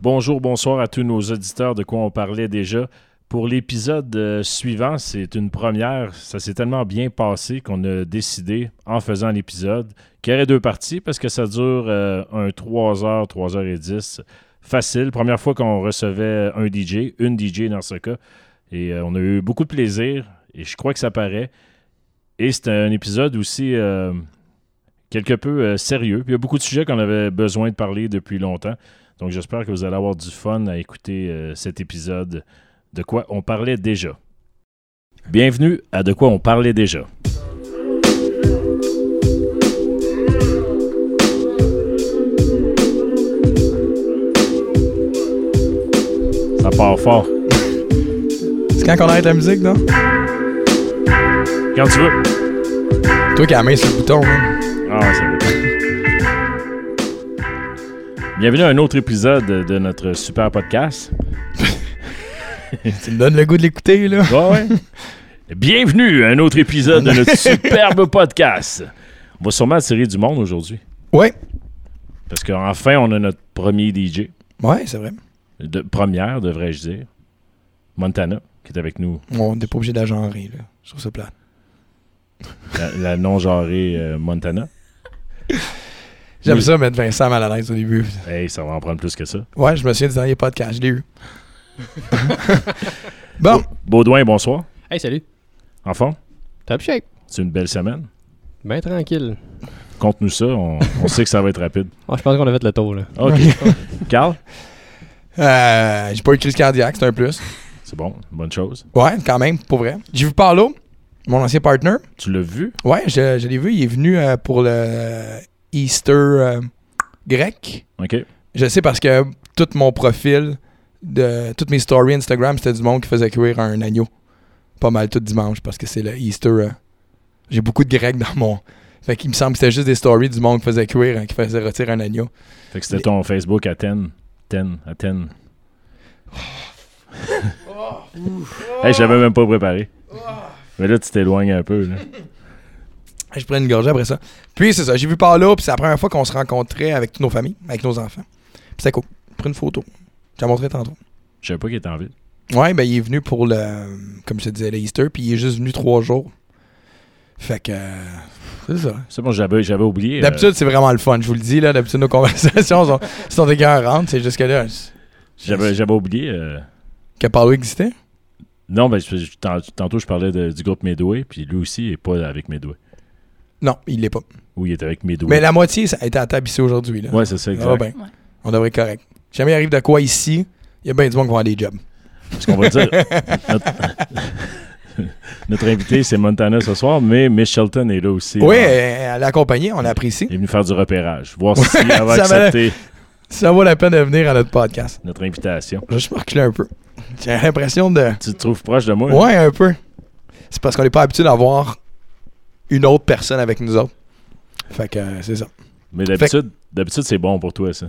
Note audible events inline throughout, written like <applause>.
Bonjour, bonsoir à tous nos auditeurs de quoi on parlait déjà. Pour l'épisode euh, suivant, c'est une première. Ça s'est tellement bien passé qu'on a décidé, en faisant l'épisode, qu'il y aurait deux parties parce que ça dure euh, un 3 h 3 h 10 Facile. Première fois qu'on recevait un DJ, une DJ dans ce cas. Et euh, on a eu beaucoup de plaisir et je crois que ça paraît. Et c'était un épisode aussi euh, quelque peu euh, sérieux. Puis il y a beaucoup de sujets qu'on avait besoin de parler depuis longtemps. Donc j'espère que vous allez avoir du fun à écouter euh, cet épisode de quoi on parlait déjà. Bienvenue à De quoi on parlait déjà. Ça part fort. C'est quand qu'on arrête la musique, non? Quand tu veux. Toi qui as la main sur le bouton, man. Ah. Bienvenue à un autre épisode de notre super podcast. <laughs> Tu me donnes le goût de l'écouter, là. Ouais, ouais. Bienvenue à un autre épisode de notre <laughs> superbe podcast. On va sûrement attirer du monde aujourd'hui. Ouais. Parce qu'enfin, on a notre premier DJ. Ouais, c'est vrai. De, première, devrais-je dire. Montana, qui est avec nous. On n'est pas obligé d'agenrer, là. Je trouve ça plat. La, la non-genrée euh, Montana. <laughs> J'aime Oui. ça mettre Vincent mal à l'aise au début. Hey, ça va en prendre plus que ça. Ouais, je me souviens du dernier podcast, je l'ai eu. <laughs> bon, Baudouin, bonsoir. Hey, salut. En fond, Top shape. c'est une belle semaine. Ben tranquille. Compte-nous ça, on, on sait que ça va être rapide. Moi, <laughs> je pense qu'on a fait le tour, là. OK. Carl, euh, j'ai pas eu de crise cardiaque, c'est un plus. c'est bon, bonne chose. Ouais, quand même, pour vrai. J'ai vu Paulo, mon ancien partner. Tu l'as vu? Ouais, je, je l'ai vu, il est venu euh, pour le Easter euh, grec. OK. Je sais parce que tout mon profil, de toutes mes stories Instagram, c'était du monde qui faisait cuire un agneau. Pas mal tout dimanche parce que c'est le Easter. euh, J'ai beaucoup de grecs dans mon. Fait qu'il me semble que c'était juste des stories du monde qui faisait cuire, hein, qui faisait retirer un agneau. Fait que c'était ton Facebook à 10. 10, à 10. <laughs> hey, j'avais même pas préparé. Mais là, tu t'éloignes un peu. Là. <laughs> Je prends une gorgée après ça. Puis c'est ça, j'ai vu Paulo, puis c'est la première fois qu'on se rencontrait avec toutes nos familles, avec nos enfants. Puis c'était cool. J'ai pris une photo. Je t'ai montré tantôt. Je savais pas qu'il était en ville. Ouais, ben il est venu pour le, comme je te disais, le Easter, puis il est juste venu trois jours. Fait que, euh, c'est ça. C'est bon, j'avais, j'avais oublié. euh, D'habitude, c'est vraiment le fun, je vous le dis, là. D'habitude, nos <laughs> conversations sont, sont écœurantes. C'est juste que là, j'avais, j'avais oublié. euh, que Paulo existait? Non, ben, je- je- tant- tantôt, je parlais de- du groupe Medway, puis lui aussi, il est pas avec Medway. Non, il l'est pas. Ou il est avec Medway. Mais la moitié, ça a été à table ici aujourd'hui. Ouais, c'est ça, exact. bien. On devrait être correct. Si jamais il arrive de quoi ici, il y a bien du monde qui va avoir des jobs. Parce qu'on va dire. <laughs> notre, notre invité, c'est Montana ce soir, mais Miss Shelton est là aussi. Oui, Alors, elle a accompagné, on l'apprécie. Il est venu faire du repérage, voir si elle va accepter Ça vaut la peine de venir à notre podcast. notre invitation. Je me reculer un peu. <laughs> J'ai l'impression de. Tu te trouves proche de moi? Ouais, un peu. C'est parce qu'on n'est pas habitué d'avoir une autre personne avec nous autres. Fait que euh, c'est ça. Mais d'habitude, d'habitude c'est bon pour toi, ça.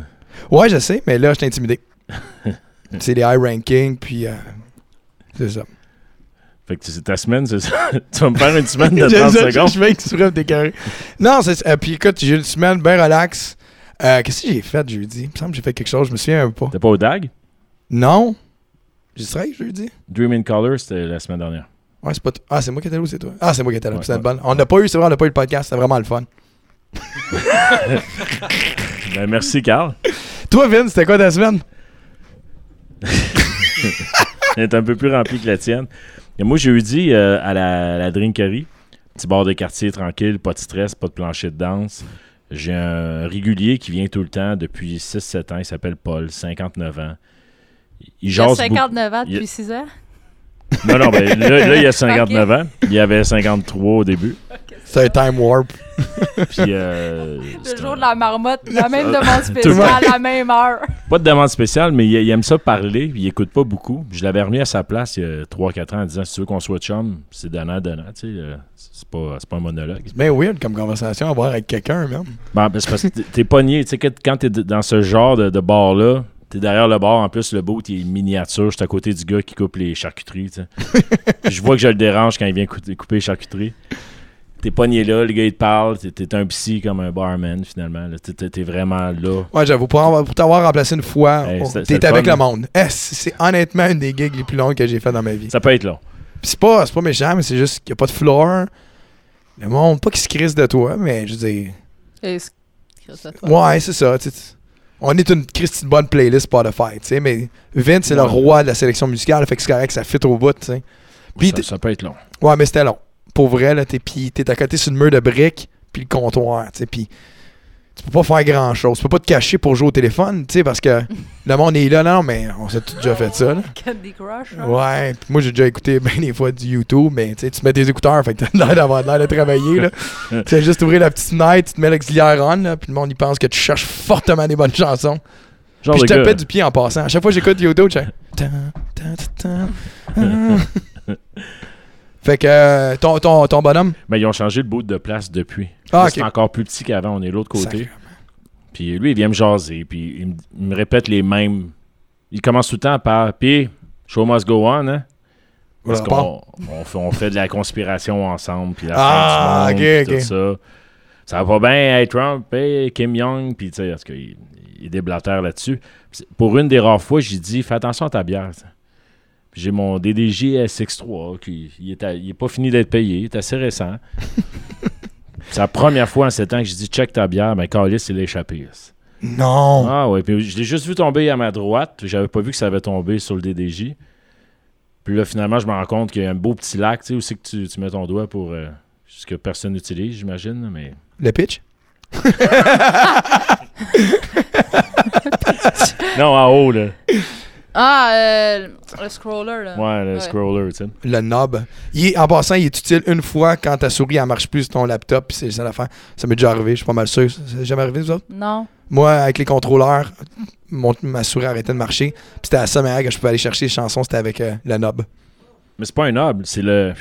Ouais, je sais, mais là, je suis intimidé. <laughs> c'est des high rankings, puis euh, c'est ça. Fait que c'est ta semaine, c'est ça? <laughs> tu vas me faire une semaine de Je- 30 je- secondes? Je vais exprès. Non, c'est. euh, puis écoute, j'ai eu une semaine bien relax. Euh, Qu'est-ce que j'ai fait jeudi? Il me semble que j'ai fait quelque chose, je me souviens un peu pas. T'es pas au DAG? Non? J'ai travaillé jeudi? Dream in Color, c'était la semaine dernière. Ouais, c'est pas. Ah, c'est moi qui étais là ou c'est toi? Ah, c'est moi qui étais là. Ouais, c'était ouais. bonne. On n'a pas eu, c'est vrai, on n'a pas eu le podcast, c'était vraiment le fun. <laughs> Ben, merci, Carl. Toi, Vin, c'était quoi ta semaine? <laughs> Elle est un peu plus remplie que la tienne. Et moi, jeudi, euh, à la, la drinkerie, petit bar de quartier tranquille, pas de stress, pas de plancher de danse. J'ai un régulier qui vient tout le temps depuis 6-7 ans. Il s'appelle Paul, 59 ans. Il Il a jase 59 ans Il- depuis 6 ans? Non, non, ben, là, là, il a <laughs> 59 ans. Il avait 53 au début. C'est un time warp. Puis, euh, Le c'est jour un- de la marmotte, la même <laughs> demande spéciale à la même heure. Pas de demande spéciale, mais il, il aime ça parler, puis il écoute pas beaucoup. Je l'avais remis à sa place il y a 3-4 ans en disant si tu veux qu'on soit chum, c'est donnant-donnant. Tu sais, euh, c'est pas, c'est pas un monologue. C'est bien weird comme conversation à avoir avec quelqu'un, même. Bon, ben, c'est parce que t'es- pogné. Tu sais, que quand t'es dans ce genre de, de bar-là, t'es derrière le bar. En plus, le bout, il est miniature. J'étais à côté du gars qui coupe les charcuteries. tu sais. Puis <laughs> je vois que je le dérange quand il vient cou- couper les charcuteries. t'es pogné là, le gars il te parle, t'es, t'es un psy comme un barman finalement. là. T'es, vraiment là. Ouais, j'avoue, pour, avoir- pour t'avoir remplacé une fois, Hey, c'est t'es le avec fun. le monde. Eh, c'est c'est honnêtement une des gigs les plus longues que j'ai fait dans ma vie. Ça peut être long. Puis c'est pas, c'est pas méchant, mais c'est juste qu'il n'y a pas de floor. Le monde, pas qu'il se crisse de toi, mais je veux dire. Et c'est- Christ de toi. Ouais, c'est ça. tu sais. On est une Christy bonne playlist Spotify, tu sais, mais Vince, c'est le roi de la sélection musicale, fait que c'est correct, ça fit au bout, tu sais. Puis ça, peut être long. Ouais, mais c'était long. Pour vrai, là, t'es, pis t'es à côté sur une mur de briques, puis le comptoir, tu sais, puis tu peux pas faire grand-chose. Tu peux pas te cacher pour jouer au téléphone, tu sais, parce que <laughs> le monde est là, non, mais on s'est déjà fait ça, là. <laughs> Candy Crush. hein? Ouais, pis moi j'ai déjà écouté <laughs> bien des fois du YouTube, mais tu sais, tu mets tes écouteurs, fait que t'as l'air d'avoir l'air de travailler, là. tu sais, juste ouvrir la petite fenêtre, tu te mets l'auxiliaire on, là, puis le monde, il pense que tu cherches fortement des bonnes chansons. Genre Puis je tapais du pied en passant. À chaque fois que j'écoute YouTube, je Fait que euh, ton, ton, ton bonhomme? Ben, ils ont changé le bout de place depuis. Ah, Là, ok. C'est encore plus petit qu'avant, on est de l'autre côté. Sacrément. Puis lui, il vient me jaser, puis il me, il me répète les mêmes. Il commence tout le temps par Puis, show must go on, hein? Parce qu'on on fait, on fait de la conspiration ensemble, puis la Ah, fin du monde, ok, puis ok. tout ça. Ça va bien, hey Trump, hey Kim Jong, puis tu sais, parce qu'il il déblatère là-dessus. Pour une des rares fois, j'ai dit, fais attention à ta bière. ça. J'ai mon DDJ SX3, qui il est, à- il est pas fini d'être payé, il est assez récent. <laughs> C'est la première fois en 7 ans que j'ai dit, check ta bière, mais Carlis, il a échappé. Non. Ah ouais, puis je l'ai juste vu tomber à ma droite. J'avais pas vu que ça avait tombé sur le DDJ. Puis là, finalement, je me rends compte qu'il y a un beau petit lac, tu sais, où c'est que tu, tu mets ton doigt pour euh, ce que personne n'utilise, j'imagine, mais... Le pitch? <laughs> Non, en haut, là. <laughs> Ah, euh, le scroller, là. Ouais, le Ouais. scroller, tu sais. Le knob. Il est- en passant, il est utile une fois quand ta souris, elle marche plus sur ton laptop, puis c'est ça l'affaire. Ça m'est déjà arrivé, je suis pas mal sûr. Ça s'est jamais arrivé, vous autres? Non. Moi, avec les contrôleurs, mon- ma souris arrêtait de marcher. Puis c'était à ça manière que je pouvais aller chercher les chansons, c'était avec euh, le knob. Mais c'est pas un noble, c'est le...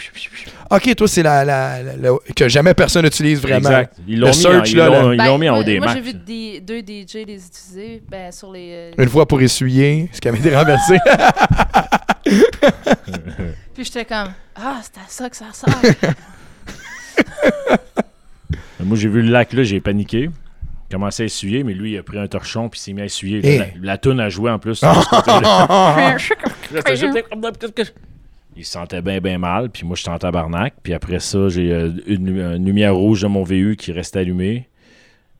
Ok, toi, c'est la, la, la- la- que jamais personne n'utilise vraiment. Exact. Ils l'ont Le mis, en- search, ils là, l'ont- là. ils Ben, l'ont mis en moi, haut des Moi, Macs. j'ai vu des, deux DJ les utiliser ben, sur les. euh, Une fois pour essuyer, ce qui avait été renversé. <laughs> Puis j'étais comme, ah, c'est à ça que ça sert. <laughs> Moi, j'ai vu le lac là, j'ai paniqué. Commencé à essuyer, mais lui, il a pris un torchon puis il s'est mis à essuyer. Eh. La, la toune a joué en plus. <laughs> Il se sentait bien, bien mal. Puis moi, je suis en tabarnak. Puis après ça, j'ai euh, une, une lumière rouge de mon VU qui reste allumée.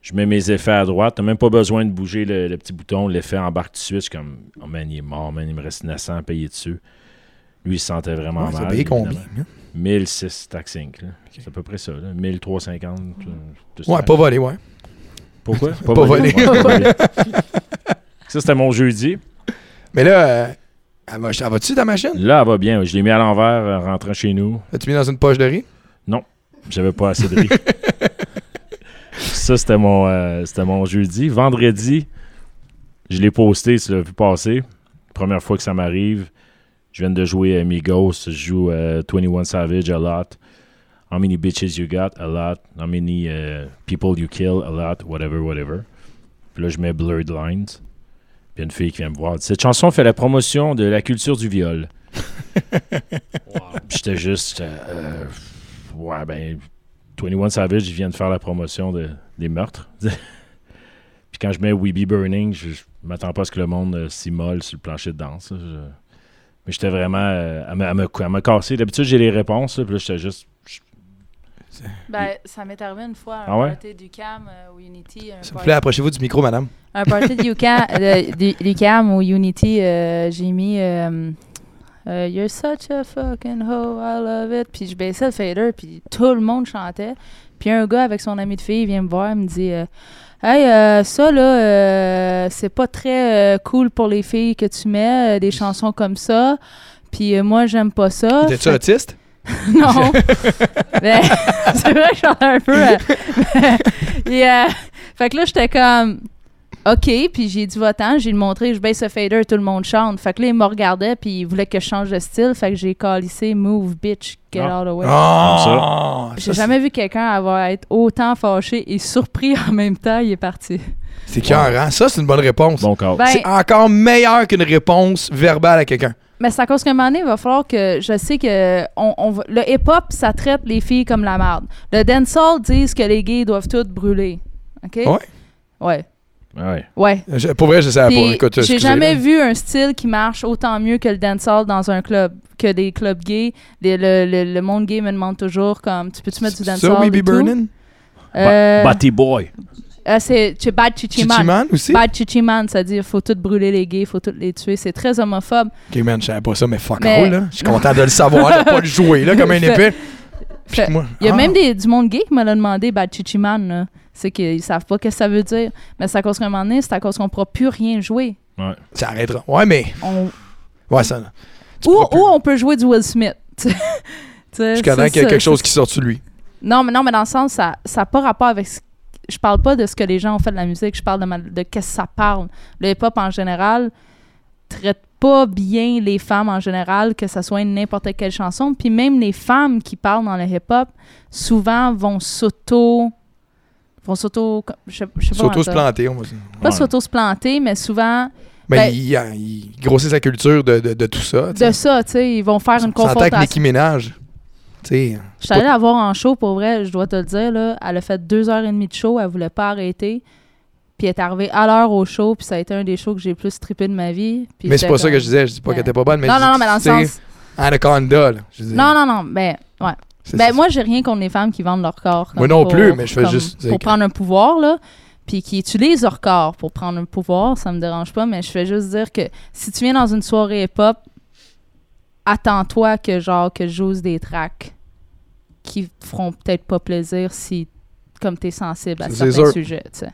Je mets mes effets à droite. T'as même pas besoin de bouger le, le petit bouton. L'effet embarque tout de suite. Je suis comme, oh man, il est mort, man. Il me reste 900 à payer dessus. Lui, il se sentait vraiment Ouais, ça mal. payé évidemment. combien? hein? 1006 tax inc, là. C'est à peu près ça. Là. 1350. tout- tout Ouais, ça. pas volé, ouais. Pourquoi? <laughs> Pas pas volé. <laughs> ça, c'était mon jeudi. Mais là, euh, elle va- elle va-tu ta machine? Là, elle va bien. Je l'ai mis à l'envers en rentrant chez nous. As-tu mis dans une poche de riz? J'avais pas assez de riz. <laughs> ça, c'était mon, euh, c'était mon jeudi. Vendredi, je l'ai posté, tu l'as vu passer. Première fois que ça m'arrive. Je viens de jouer à Migos. Je joue euh, 21 Savage a lot. How many bitches you got? A lot. How many uh, people you kill? A lot. Whatever, whatever. Puis là, je mets Blurred Lines. Puis une fille qui vient me voir. Cette chanson fait la promotion de la culture du viol. <laughs> Puis J'étais juste. euh, ouais, ben. 21 Savage, il vient de faire la promotion de, des meurtres. <laughs> Puis quand je mets We Be Burning, je, je m'attends pas à ce que le monde euh, s'immole sur le plancher de danse. Je- mais j'étais vraiment. euh, à, me, à, me, à me casser. D'habitude, j'ai les réponses. là, puis là, j'étais juste. Ben, ça m'est arrivé une fois à un Ah ouais? party du CAM euh, ou Unity. Un S'il vous party- plaît, approchez-vous du micro, madame. un party UCAM, du- CAM <laughs> ou Unity, euh, j'ai mis euh, euh, You're such a fucking hoe, I love it. Puis je baissais le fader, puis tout le monde chantait. Puis un gars avec son ami de fille vient me voir, il me dit euh, Hey, euh, ça là, euh, c'est pas très euh, cool pour les filles que tu mets, euh, des chansons comme ça. Puis euh, moi, j'aime pas ça. T'es-tu Fait- autiste? <laughs> non. <laughs> Mais <laughs> c'est vrai que j'en ai un peu. euh, et, euh, fait que là, j'étais comme. OK, puis j'ai dit va-t'en, j'ai montré, je baisse le fader, tout le monde chante. Fait que là, il me regardait, puis il voulait que je change de style. Fait que j'ai calissé Move, bitch, get Ah. out of the way. Ah! J'ai jamais vu quelqu'un avoir être autant fâché et surpris en même temps. Il est parti. C'est cœur, hein? Ça, c'est une bonne réponse. Bon. Ben, C'est encore meilleur qu'une réponse verbale à quelqu'un. Mais c'est à cause qu'à un moment donné, il va falloir que. Je sais que. On, on va- le hip-hop, ça traite les filles comme la merde. Le dancehall disent que les gays doivent toutes brûler. OK? Ouais? Ouais. Ouais. Ouais. Je- pour vrai, je savais pas. Puis, Écoute, J'ai excusez, jamais là. vu un style qui marche autant mieux que le dancehall dans un club, que des clubs gays. Le, le- le monde gay me demande toujours comme tu peux-tu mettre du dancehall We et Be tout? Burning? Euh, Batty Boy. Euh, c'est Bad Chichiman. Chichiman aussi? Bad Chichiman, c'est-à-dire faut tout brûler les gays, faut tout les tuer. C'est très homophobe. Ok, man, je savais pas ça, mais fuck Mais- all, là. Je suis content de le savoir, de pas le jouer, là, comme un <laughs> épée. Puis fait- moi, Il y a ah, même des, du monde gay qui me l'a demandé, Bad Chichiman. là. C'est qu'ils savent pas ce que ça veut dire. Mais c'est à cause qu'à un moment donné, c'est à cause qu'on pourra plus rien jouer. Ça arrêtera. Ouais, mais. On- Ouais, ça. Ou, pourras plus. ou on peut jouer du Will Smith. <laughs> temps c'est qu'il y a ça, quelque chose qui sort de lui. Non, mais non, mais dans le sens, ça n'a pas rapport avec. ce- Je parle pas de ce que les gens ont fait de la musique, je parle de, ma- de qu'est-ce que ça parle. Le hip-hop en général traite pas bien les femmes en général, que ce soit n'importe quelle chanson. Puis même les femmes qui parlent dans le hip-hop, souvent vont s'auto. vont s'auto. Je sais je sais pas. comment Surtout se planter, on va dire. Pas Ouais. s'auto se planter, mais souvent Mais Ben- il, il grossit sa culture de, de, de tout ça. de ça, tu sais, ils vont faire une On s'entend avec confrontation. Nicki Minaj. Je suis allée la voir en show, pour vrai, je dois te le dire. Là, elle a fait deux heures et demie de show, elle voulait pas arrêter. Puis elle est arrivée à l'heure au show, puis ça a été un des shows que j'ai le plus trippé de ma vie. Puis Mais c'est pas ça que je disais. Je dis pas Ouais. qu'elle était pas bonne, mais non, je non, non, mais dans le sens. Anaconda, là. Je dis, Non, non, non, ben, ouais. Ben, moi, j'ai rien contre les femmes qui vendent leur corps. Moi non pour- plus, mais je fais juste Pour prendre un pouvoir, là. Puis qui utilisent leur corps pour prendre un pouvoir, ça me dérange pas, mais je fais juste dire que si tu viens dans une soirée hip-hop, attends-toi que, genre, que j'ose des tracks qui te feront peut-être pas plaisir si, comme t'es sensible à certains sûr. sujets, tu sais.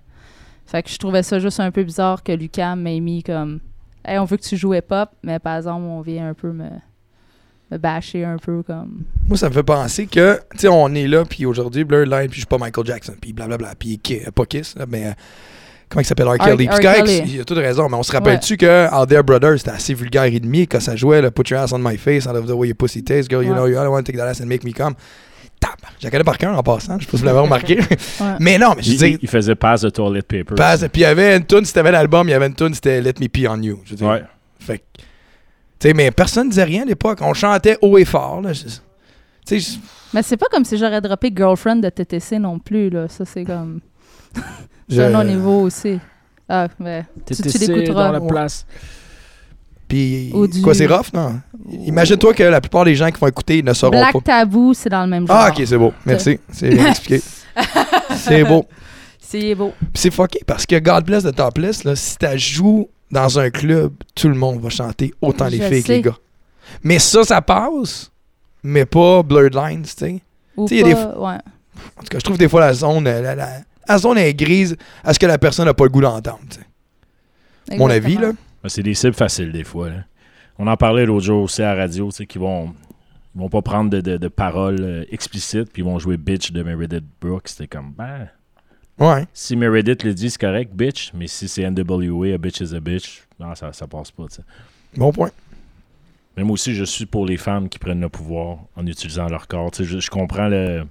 Fait que je trouvais ça juste un peu bizarre que Lucas m'ait mis comme Hey, on veut que tu joues hip-hop, mais par exemple, on vient un peu me, me bâcher un peu comme. Moi, ça me fait penser que, tu sais, on est là, puis aujourd'hui, Blurred Line, puis je suis pas Michael Jackson, puis blablabla, puis pas Kiss, là, mais euh, comment il s'appelle, R. R- Kelly. Puis correct, il a toute raison, mais on se rappelle-tu que Out There Brothers, c'était assez vulgaire et demi quand ça jouait, là, Put your ass on my face, I love the way your pussy tastes, girl, you Ouais. know, you don't want to take that ass and make me come. La connais par cœur en passant, je sais pas si vous l'avez remarqué. Ouais. <laughs> mais non, mais je dire, il faisait pass the toilet paper. passe- puis il y avait une tune, si t'avais l'album, il y avait une tune, c'était Let Me Pee on You. Je veux dire, Ouais. fait que, tu sais, mais personne disait rien à l'époque. On chantait haut et fort. Là. Je- Tu sais, je- Mais c'est pas comme si j'aurais droppé Girlfriend de TTC non plus, là. Ça, c'est comme. <laughs> je- un autre niveau aussi. Ah, mais. Tu, l'écouteras. dans la place. Puis, du- quoi, c'est rough, non? Imagine-toi que la plupart des gens qui vont écouter ne sauront Black pas. Taboo, c'est dans le même genre. Ah, ok, c'est beau. Merci. C'est bien <laughs> expliqué. c'est beau. C'est beau. Puis c'est fucké parce que God Bless the Topless, là, si tu joues dans un club, tout le monde va chanter autant les Je filles que les gars. Mais ça, ça passe, mais pas Blurred Lines, tu sais. Ou Tu sais, il y a pas, des ouais. En tout cas, je trouve des fois la zone, euh, la, la- la zone est grise à ce que la personne n'a pas le goût d'entendre. Mon avis, là. Ben, C'est des cibles faciles des fois. là. On en parlait l'autre jour aussi à la radio, tu sais, qui vont, ils vont pas prendre de, de- de paroles euh, explicites, puis ils vont jouer bitch de Meredith Brooks. C'était comme, ben, Ouais. si Meredith le dit, c'est correct, bitch, mais si c'est NWA, a bitch is a bitch, non, ça, ça passe pas, tu sais. Bon point. Mais moi aussi, je suis pour les femmes qui prennent le pouvoir en utilisant leur corps. Tu sais, je, je comprends le.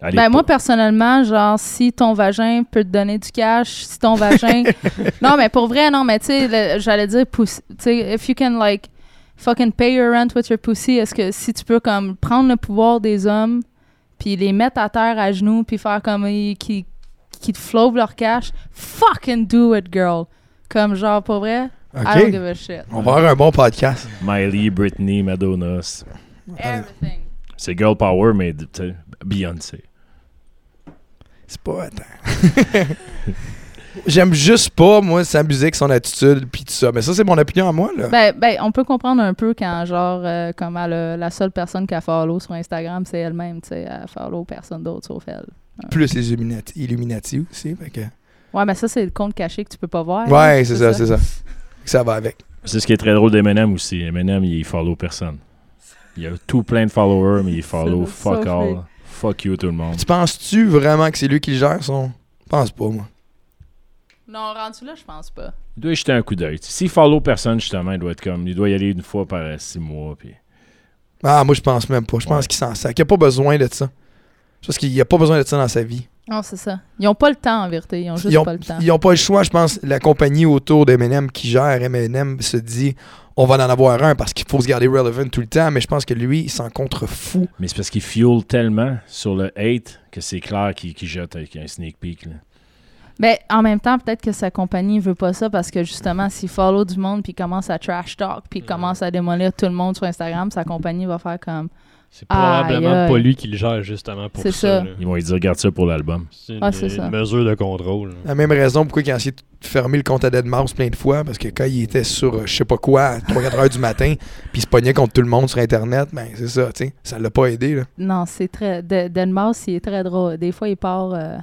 Ben, moi, personnellement, genre, si ton vagin peut te donner du cash, si ton vagin. <laughs> non, mais pour vrai, non, mais tu sais, j'allais dire, pussy- tu sais, if you can, like, fucking pay your rent with your pussy, est-ce que si tu peux, comme, prendre le pouvoir des hommes, puis les mettre à terre à genoux, puis faire comme. ils- qui, qui te flove leur cash, fucking do it, girl. Comme, genre, pour vrai, I don't give a shit. On va avoir un bon podcast. Miley, Britney, Madonna. c'est- Everything. C'est girl power, mais tu sais, Beyoncé. C'est pas. Attends. <laughs> J'aime juste pas, moi, sa musique, son attitude, puis tout ça. Mais ça, c'est mon opinion à moi, là. Ben, ben, on peut comprendre un peu quand, genre, euh, comme elle a- la seule personne qui a follow sur Instagram, c'est elle-même, tu sais, elle follow personne d'autre sauf elle. Plus les Illuminati, Illuminati aussi. Fait que... Ouais, mais ça, c'est le compte caché que tu peux pas voir. Ouais, hein, c'est ça, c'est ça. Ça va avec. C'est ce qui est très drôle d'Eminem aussi. Eminem, il follow personne. Il a tout plein de followers, mais il follow fuck all. Fuck you tout le monde. Tu penses-tu vraiment que c'est lui qui le gère, son? Je pense pas, moi. Non, rendu là, je pense pas. Il doit y jeter un coup d'œil. S'il follow personne, justement, il doit être comme. Il doit y aller une fois par euh, six mois. Puis... Ah, moi, je pense même pas. Je pense Ouais. qu'il s'en sac. Il a pas besoin de ça. Je pense qu'il a pas besoin de ça dans sa vie. Non, c'est ça. Ils n'ont pas le temps, en vérité. Ils ont juste Ils ont, pas le temps. ils n'ont pas le choix, je pense. La compagnie autour d'Eminem qui gère Eminem se dit on va en avoir un parce qu'il faut se garder relevant tout le temps, mais je pense que lui, il s'en contrefou. Mais c'est parce qu'il fuel tellement sur le hate que c'est clair qu'il jette avec un sneak peek. Là. Mais en même temps, peut-être que sa compagnie veut pas ça parce que justement, s'il follow du monde puis il commence à trash talk puis il commence à démolir tout le monde sur Instagram, sa compagnie va faire comme C'est probablement pas lui qui le gère justement pour ça. Ils vont lui dire garde ça pour l'album. C'est une, Ah, une mesure de contrôle. La même raison pourquoi il a essayé de fermer le compte à Deadmau5 plein de fois, parce que quand il était sur euh, je sais pas quoi à 3-4 heures du matin, <laughs> puis il se pognait contre tout le monde sur Internet, ben c'est ça, tu sais. Ça l'a pas aidé, là. non, c'est très. De- Denmas, il est très drôle. Des fois, il part. euh,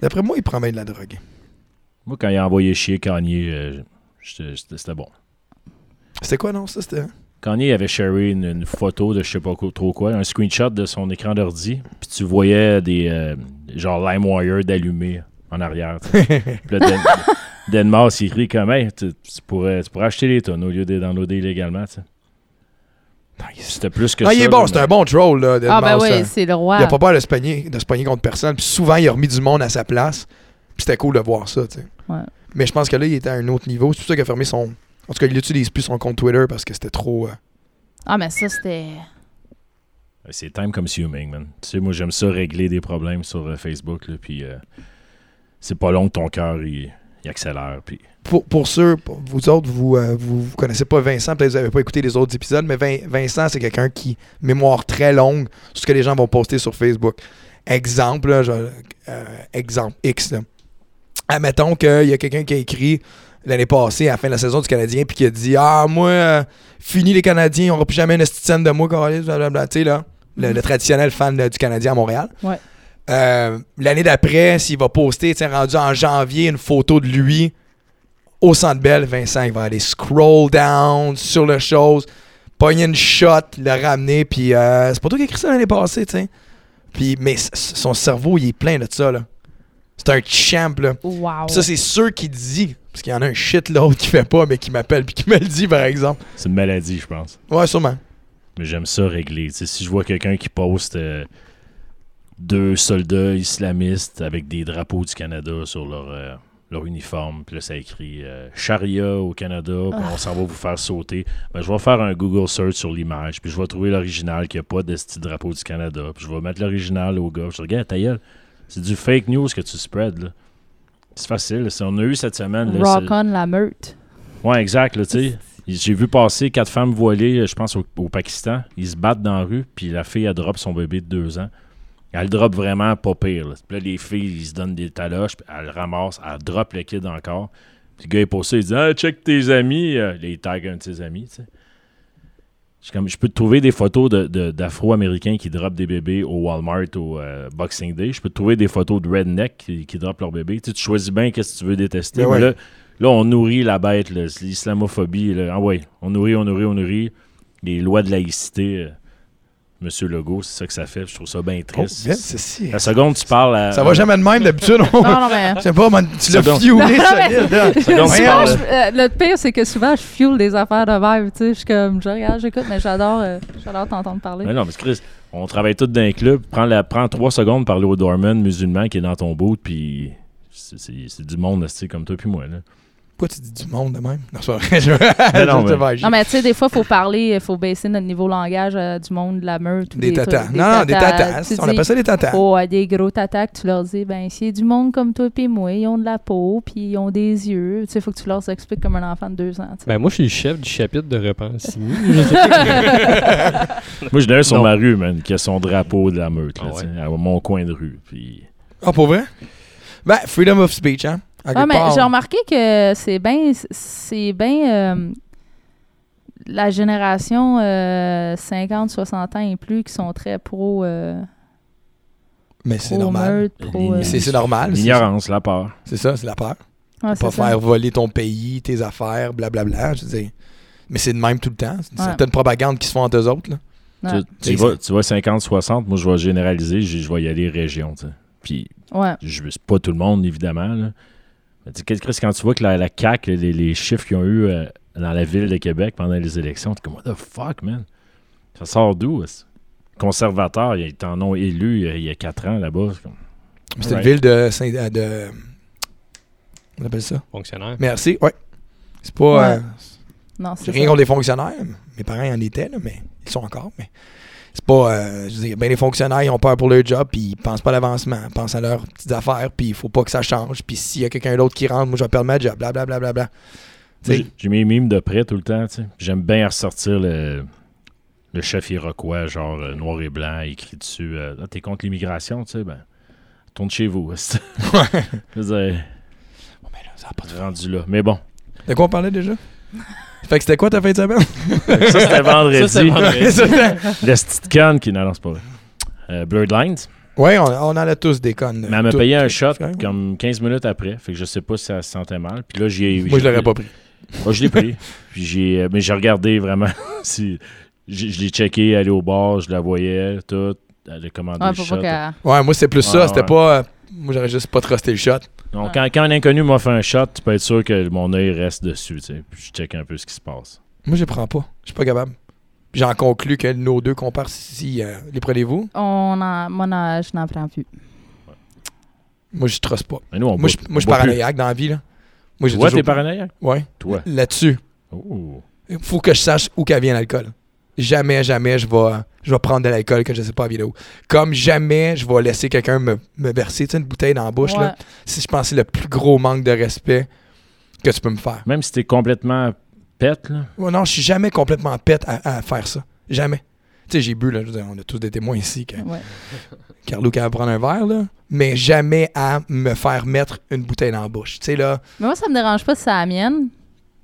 D'après moi, il prend bien de la drogue. Moi, quand il a envoyé chier Kanye, euh, c'était c'était bon. C'était quoi, non, ça? C'était... Kanye avait sharé une, une photo de je sais pas quoi- trop quoi, un screenshot de son écran d'ordi, puis tu voyais des euh, genre LimeWire d'allumé en arrière. <laughs> Puis là, Den- Denmas, il écrit comme hey, tu, tu pourrais, tu pourrais acheter les tonnes au lieu de les downloader illégalement. tu sais. C'était plus que Ah, ça. il est bon, c'est un bon troll, là, Ah, ben Deadmau5, oui, hein. c'est le roi. Il a pas peur de se pogner, de se pogner contre personne. Puis souvent, il a remis du monde à sa place. Puis c'était cool de voir ça, tu sais. Ouais. Mais je pense que là, il était à un autre niveau. C'est pour ça qu'il a fermé son. En tout cas, il n'utilise plus son compte Twitter parce que c'était trop. euh, Ah, mais ça, c'était. C'est time consuming, man. Tu sais, moi, j'aime ça régler des problèmes sur euh, Facebook, là, puis euh, c'est pas long que ton cœur, il, il accélère, puis... Pour, pour ceux, pour vous autres, vous, euh, vous, vous connaissez pas Vincent, peut-être que vous n'avez pas écouté les autres épisodes, mais Vin- Vincent, c'est quelqu'un qui, mémoire très longue, sur ce que les gens vont poster sur Facebook. Exemple, là, je- euh, exemple X. Là. Admettons qu'il y a quelqu'un qui a écrit l'année passée, à la fin de la saison du Canadien, puis qui a dit Ah, moi, euh, fini les Canadiens, on n'aura plus jamais une scène de moi, blablabla. Tu sais, là, le, le traditionnel fan du Canadien à Montréal. Ouais. Euh, L'année d'après, s'il va poster, tu sais, rendu en janvier, une photo de lui au Centre Bell, Vincent, il va aller scroll down sur le chose, pogner une shot, le ramener, puis euh, c'est pas toi qui a écrit ça l'année passée, tu sais. Puis, mais son cerveau, il est plein de ça, là. C'est un champ, là. Wow. Ça, c'est sûr qu'il dit, parce qu'il y en a un shit l'autre qui fait pas, mais qui m'appelle, puis qui me le dit, par exemple. C'est une maladie, je pense. Ouais, sûrement. Mais j'aime ça régler. Tu sais, si je vois quelqu'un qui poste euh, deux soldats islamistes avec des drapeaux du Canada sur leur, euh, leur uniforme, puis là, ça écrit euh, Charia au Canada, puis on s'en va vous faire sauter. Ben, je vais faire un Google search sur l'image, puis je vais trouver l'original qui a pas de ce drapeau du Canada, puis je vais mettre l'original au gars. Je dis, regarde, ta gueule, c'est du fake news que tu spread, là. C'est facile. On a eu cette semaine. là, Rock on la meute. Ouais, exact, là. J'ai vu passer quatre femmes voilées, je pense, au, au Pakistan. Ils se battent dans la rue, puis la fille, elle drop son bébé de deux ans. Elle drop vraiment pas pire. Là, Puis là, les filles, ils se donnent des taloches, puis elle ramasse, elle drop le kid encore. Puis le gars, il pose ça, il dit Ah, check tes amis. Euh, Les tag un de ses amis, tu sais. Je suis comme, je peux te trouver des photos de- de- d'Afro-Américains qui drop des bébés au Walmart au euh, Boxing Day. Je peux te trouver des photos de redneck qui, qui drop leur bébé. Tu, sais, tu choisis bien qu'est-ce que tu veux détester. Mais Mais ouais. là, là, on nourrit la bête, l'islamophobie. Ah ouais, on nourrit, on nourrit, on nourrit. Les lois de laïcité, euh, Monsieur Legault, c'est ça que ça fait. Je trouve ça bien Oh, triste. C'est si. la seconde, tu parles à. Ça va jamais de même, d'habitude. on- Non, non, mais. Je sais pas, man, tu l'as Seconde. fuelé tu je- euh, le pire, c'est que souvent, je fuel des affaires de vibe. Tu sais, je suis comme, je regarde, j'écoute, mais j'adore euh, j'adore t'entendre parler. Mais non, mais c'est Chris, on travaille tous dans un club. Prends, la, prends trois secondes parler au doorman musulman qui est dans ton boot, puis c'est- c'est c'est du monde, c'est comme toi puis moi. Là. Pourquoi tu dis du monde de même? Non, c'est pas vrai. Je, <laughs> Mais non, mais- Non, tu sais, des fois, il faut parler, il faut baisser notre niveau langage euh, du monde de la meute. ou Des trucs- tatas. Non, non, des tatas. On appelle ça des tatas. Oh, à des gros tatas que tu leur dis, ben, c'est du monde comme toi et moi, ils ont de la peau, puis ils ont des yeux. Tu sais, il faut que tu leur expliques comme un enfant de deux ans. Ben, moi, je suis le chef du chapitre de <laughs> pas. <laughs> Moi, je l'ai sur Non. ma rue, man, qui a son drapeau de la meute, là, Ah ouais. à mon coin de rue. Puis... Ah, pour vrai? Ben, freedom of speech, hein? Ah, mais j'ai remarqué que c'est bien. C'est bien. euh, la génération euh, 50, 60 ans et plus qui sont très pro. euh, Mais c'est normal. euh, C'est normal. c'est- L'ignorance, la peur. C'est ça, c'est la peur. c'est Pas ça. faire voler ton pays, tes affaires, blablabla. Je veux dire. Mais c'est de même tout le temps. C'est une Ouais. certaine propagande qui se font entre eux autres. Là. Ouais. Tu, tu vas, tu vas 50-60, moi, je vais généraliser, je, je vais y aller région. tu sais. Puis, Ouais. je c'est pas tout le monde, évidemment. Là. Quand tu vois que la, la CAQ, les, les chiffres qu'ils ont eu euh, dans la ville de Québec pendant les élections, t'es comme, what the fuck, man? Ça sort d'où? Conservateurs, ils t'en ont élu euh, il y a 4 ans là-bas. C'est une ville de, Saint- euh, de. On appelle ça? Fonctionnaire. Merci, ouais. C'est pas. Ouais. euh, Non, c'est rien contre les fonctionnaires. Mes parents y en étaient, là, mais ils sont encore. Mais c'est pas. euh, je veux dire, ben les fonctionnaires, ils ont peur pour leur job, puis ils pensent pas à l'avancement, ils pensent à leurs petites affaires, puis il faut pas que ça change. Puis s'il y a quelqu'un d'autre qui rentre, moi je vais perdre ma job, blablabla. Bla, bla, bla. Tu sais, J'ai mes mimes de près tout le temps. tu sais. J'aime bien ressortir le, le chef iroquois, genre euh, noir et blanc, écrit dessus. euh, Ah, T'es contre l'immigration, tu sais, ben, tourne chez vous. Je veux dire, Bon, là, ça a pas de- rendu là. Mais bon, De quoi on parlait déjà? <laughs> fait que c'était quoi ta fin de semaine? ça c'était vendredi. Ça, c'est vendredi. <laughs> Le qui. Non, non, c'est pas vrai. Euh, Blurred Lines. ouais, on, on en a tous des connes. Mais elle m'a payé un shot Ouais. comme 15 minutes après. Fait que je sais pas si elle se sentait mal. Puis là, j'ai. Moi, je l'aurais pas pris. Moi, je l'ai pris. Puis j'ai, euh, mais j'ai regardé vraiment. <laughs> si, je l'ai checké, aller au bar, je la voyais, tout. Elle a commandé Ouais, le faut shot. pas qu'elle- Ouais, moi, c'était plus Ouais, ça. C'était ouais. pas. Moi, j'aurais juste pas trusté le shot. Donc, quand, quand un inconnu m'a fait un shot, tu peux être sûr que mon œil reste dessus. Tu sais. Puis je check un peu ce qui se passe. Moi, je les prends pas. Je suis pas capable. Puis J'en conclus que nos deux comparses ici, euh, les prenez-vous? On en, moi, non, je n'en prends plus. Moi, je truste pas. Mais nous, on Moi, je moi, on je suis paranoïaque dans la vie. Là. Moi, Toi, toujours- t'es paranoïaque? Ouais. Toi. Là-dessus, Oh. il faut que je sache où qu'elle vient l'alcool. Jamais, jamais je vais, je vais prendre de l'alcool que je sais pas vient d'où. Comme jamais je vais laisser quelqu'un me, me verser tu une bouteille dans la bouche. Ouais. Là. Si je pense c'est le plus gros manque de respect que tu peux me faire. Même si t'es complètement pète, là. Ouais, non, je suis jamais complètement pète à, à faire ça. Jamais. Tu sais, j'ai bu, là, je veux dire, on a tous des témoins ici que Ouais. <laughs> Carlo qui va prendre un verre, là, mais jamais à me faire mettre une bouteille dans la bouche. Tu sais, là, Mais moi, ça me dérange pas si c'est la mienne.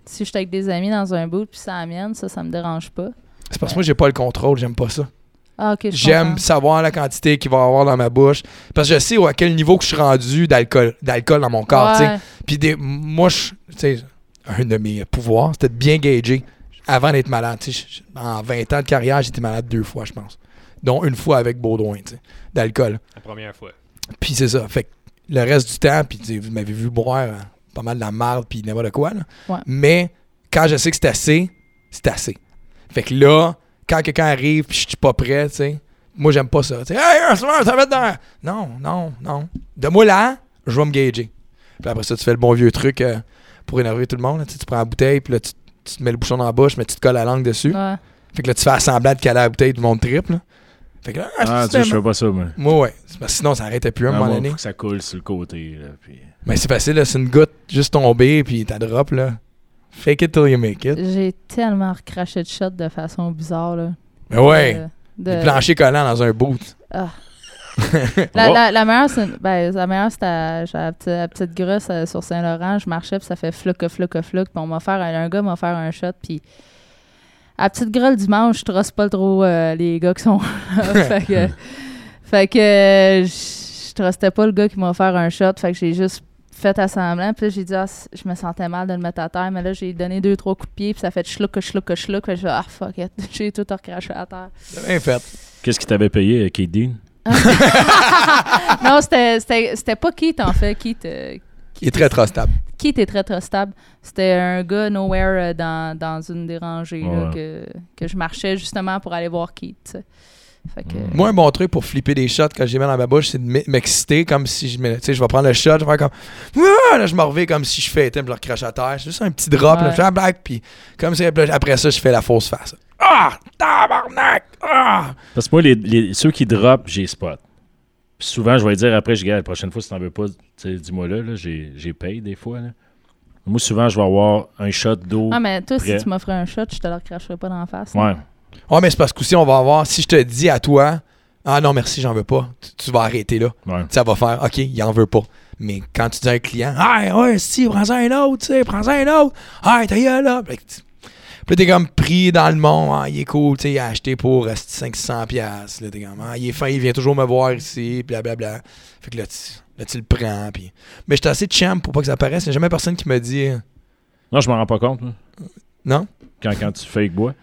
Si je suis avec des amis dans un bout puis c'est la mienne, ça, ça me dérange pas. C'est parce que moi, j'ai pas le contrôle, j'aime pas ça. Ah, J'aime savoir la quantité qu'il va y avoir dans ma bouche. Parce que je sais à quel niveau que je suis rendu d'alcool, d'alcool dans mon corps. tu sais. Ouais. Puis des, moi, je, tu sais, un de mes pouvoirs, c'était de bien gager avant d'être malade. tu sais. Je- En 20 ans de carrière, j'étais malade deux fois, je pense. Dont une fois avec Baudouin, tu sais, d'alcool. La première fois. Puis c'est ça. Fait que le reste du temps, puis vous m'avez vu boire euh, pas mal de la marde, puis n'importe quoi. Là. Ouais. Mais quand je sais que c'est assez, c'est assez. Fait que là, quand quelqu'un arrive, puis je suis pas prêt, tu sais, moi, j'aime pas ça. Tu sais, hey, un soir, ça va être dans. Non, non, non. De moi là, je vais me gager. Puis après ça, tu fais le bon vieux truc euh, pour énerver tout le monde. là. Tu sais, tu prends la bouteille, puis là, tu, tu te mets le bouchon dans la bouche, mais tu te colles la langue dessus. Ouais. Fait que là, tu fais semblant de caler la bouteille, tout le monde triple. Fait que là, Ah, tu sais, je fais pas ça, moi. moi, ouais. C'est parce que sinon, ça arrêtait plus à un Ah, moment moi, donné. faut que ça coule sur le côté, là. Puis... Mais c'est facile, là, c'est une goutte juste tombée, puis t'as drop, là. Fake it till you make it. J'ai tellement recraché de shot de façon bizarre. Là. Mais ouais, de- du plancher collant dans un boot. Ah. <laughs> La, la, la meilleure, c'est ben, la meilleure, c'était à- petite, la petite grosse euh, sur Saint-Laurent. Je marchais, puis ça fait floc, floc, floc. Puis on m'a offert, un gars m'a offert un shot, puis à la petite grolle dimanche, je trosse pas trop euh, les gars qui sont là. <laughs> fait que, <laughs> fait que euh, je je trustais pas le gars qui m'a offert un shot. Fait que j'ai juste fait à semblant. Puis là, j'ai dit, ah, je me sentais mal de le mettre à terre. Mais là, j'ai donné deux, trois coups de pied, puis ça fait chlouc, chlouc. Fait que j'ai dit, ah, fuck it. <laughs> J'ai tout recraché à terre. Bien fait. Qu'est-ce qui t'avait payé, euh, Kate Dean? <laughs> non, c'était- c'était c'était pas Keith, en fait. Keith, euh, Il est très trustable. Keith est très, très stable. C'était un gars nowhere euh, dans, dans une des rangées là, que, que je marchais justement pour aller voir Keith. tu sais. Fait que. Moi, un bon truc pour flipper des shots quand j'ai mis dans ma bouche, c'est de m'exciter comme si je me. Tu sais, je vais prendre le shot, je vais faire comme. Ah! Là, je me reviens comme si je fais je le recrache à terre. C'est juste un petit drop, là, je fais la blague, puis comme là, après ça, je fais la fausse face. Ah! Tabarnak! Ah! Parce que moi, les, les- ceux qui drop, j'ai spot. Puis souvent, je vais dire après, je dis, Gars, la prochaine fois, si t'en veux pas, dis-moi là, là j'ai, paye des fois. Là. Moi, souvent, je vais avoir un shot d'eau. Ah, mais toi, Prêt. si tu m'offrais un shot, je te le recracherais pas dans la face. ouais. Ouais, mais c'est parce qu'aussi, on va avoir. Si je te dis à toi, ah non, merci, j'en veux pas, tu, tu vas arrêter là. ouais. Ça va faire, OK, il en veut pas. Mais quand tu dis à un client, ah ouais, si, prends-en un autre, tu sais, prends-en un autre. Ah, ta gueule, là. Puis là, t'es comme pris dans le monde, ah, il est cool, tu sais, il a acheté pour euh, 500$. piastres, Là, t'es comme, ah, il est fin, il vient toujours me voir ici, blablabla. Fait que là, tu, là, tu le prends. Puis... Mais j'étais assez champ pour pas que ça paraisse. Il n'y a jamais personne qui me dit, euh, Non, je m'en rends pas compte. non? Quand, quand tu fake bois.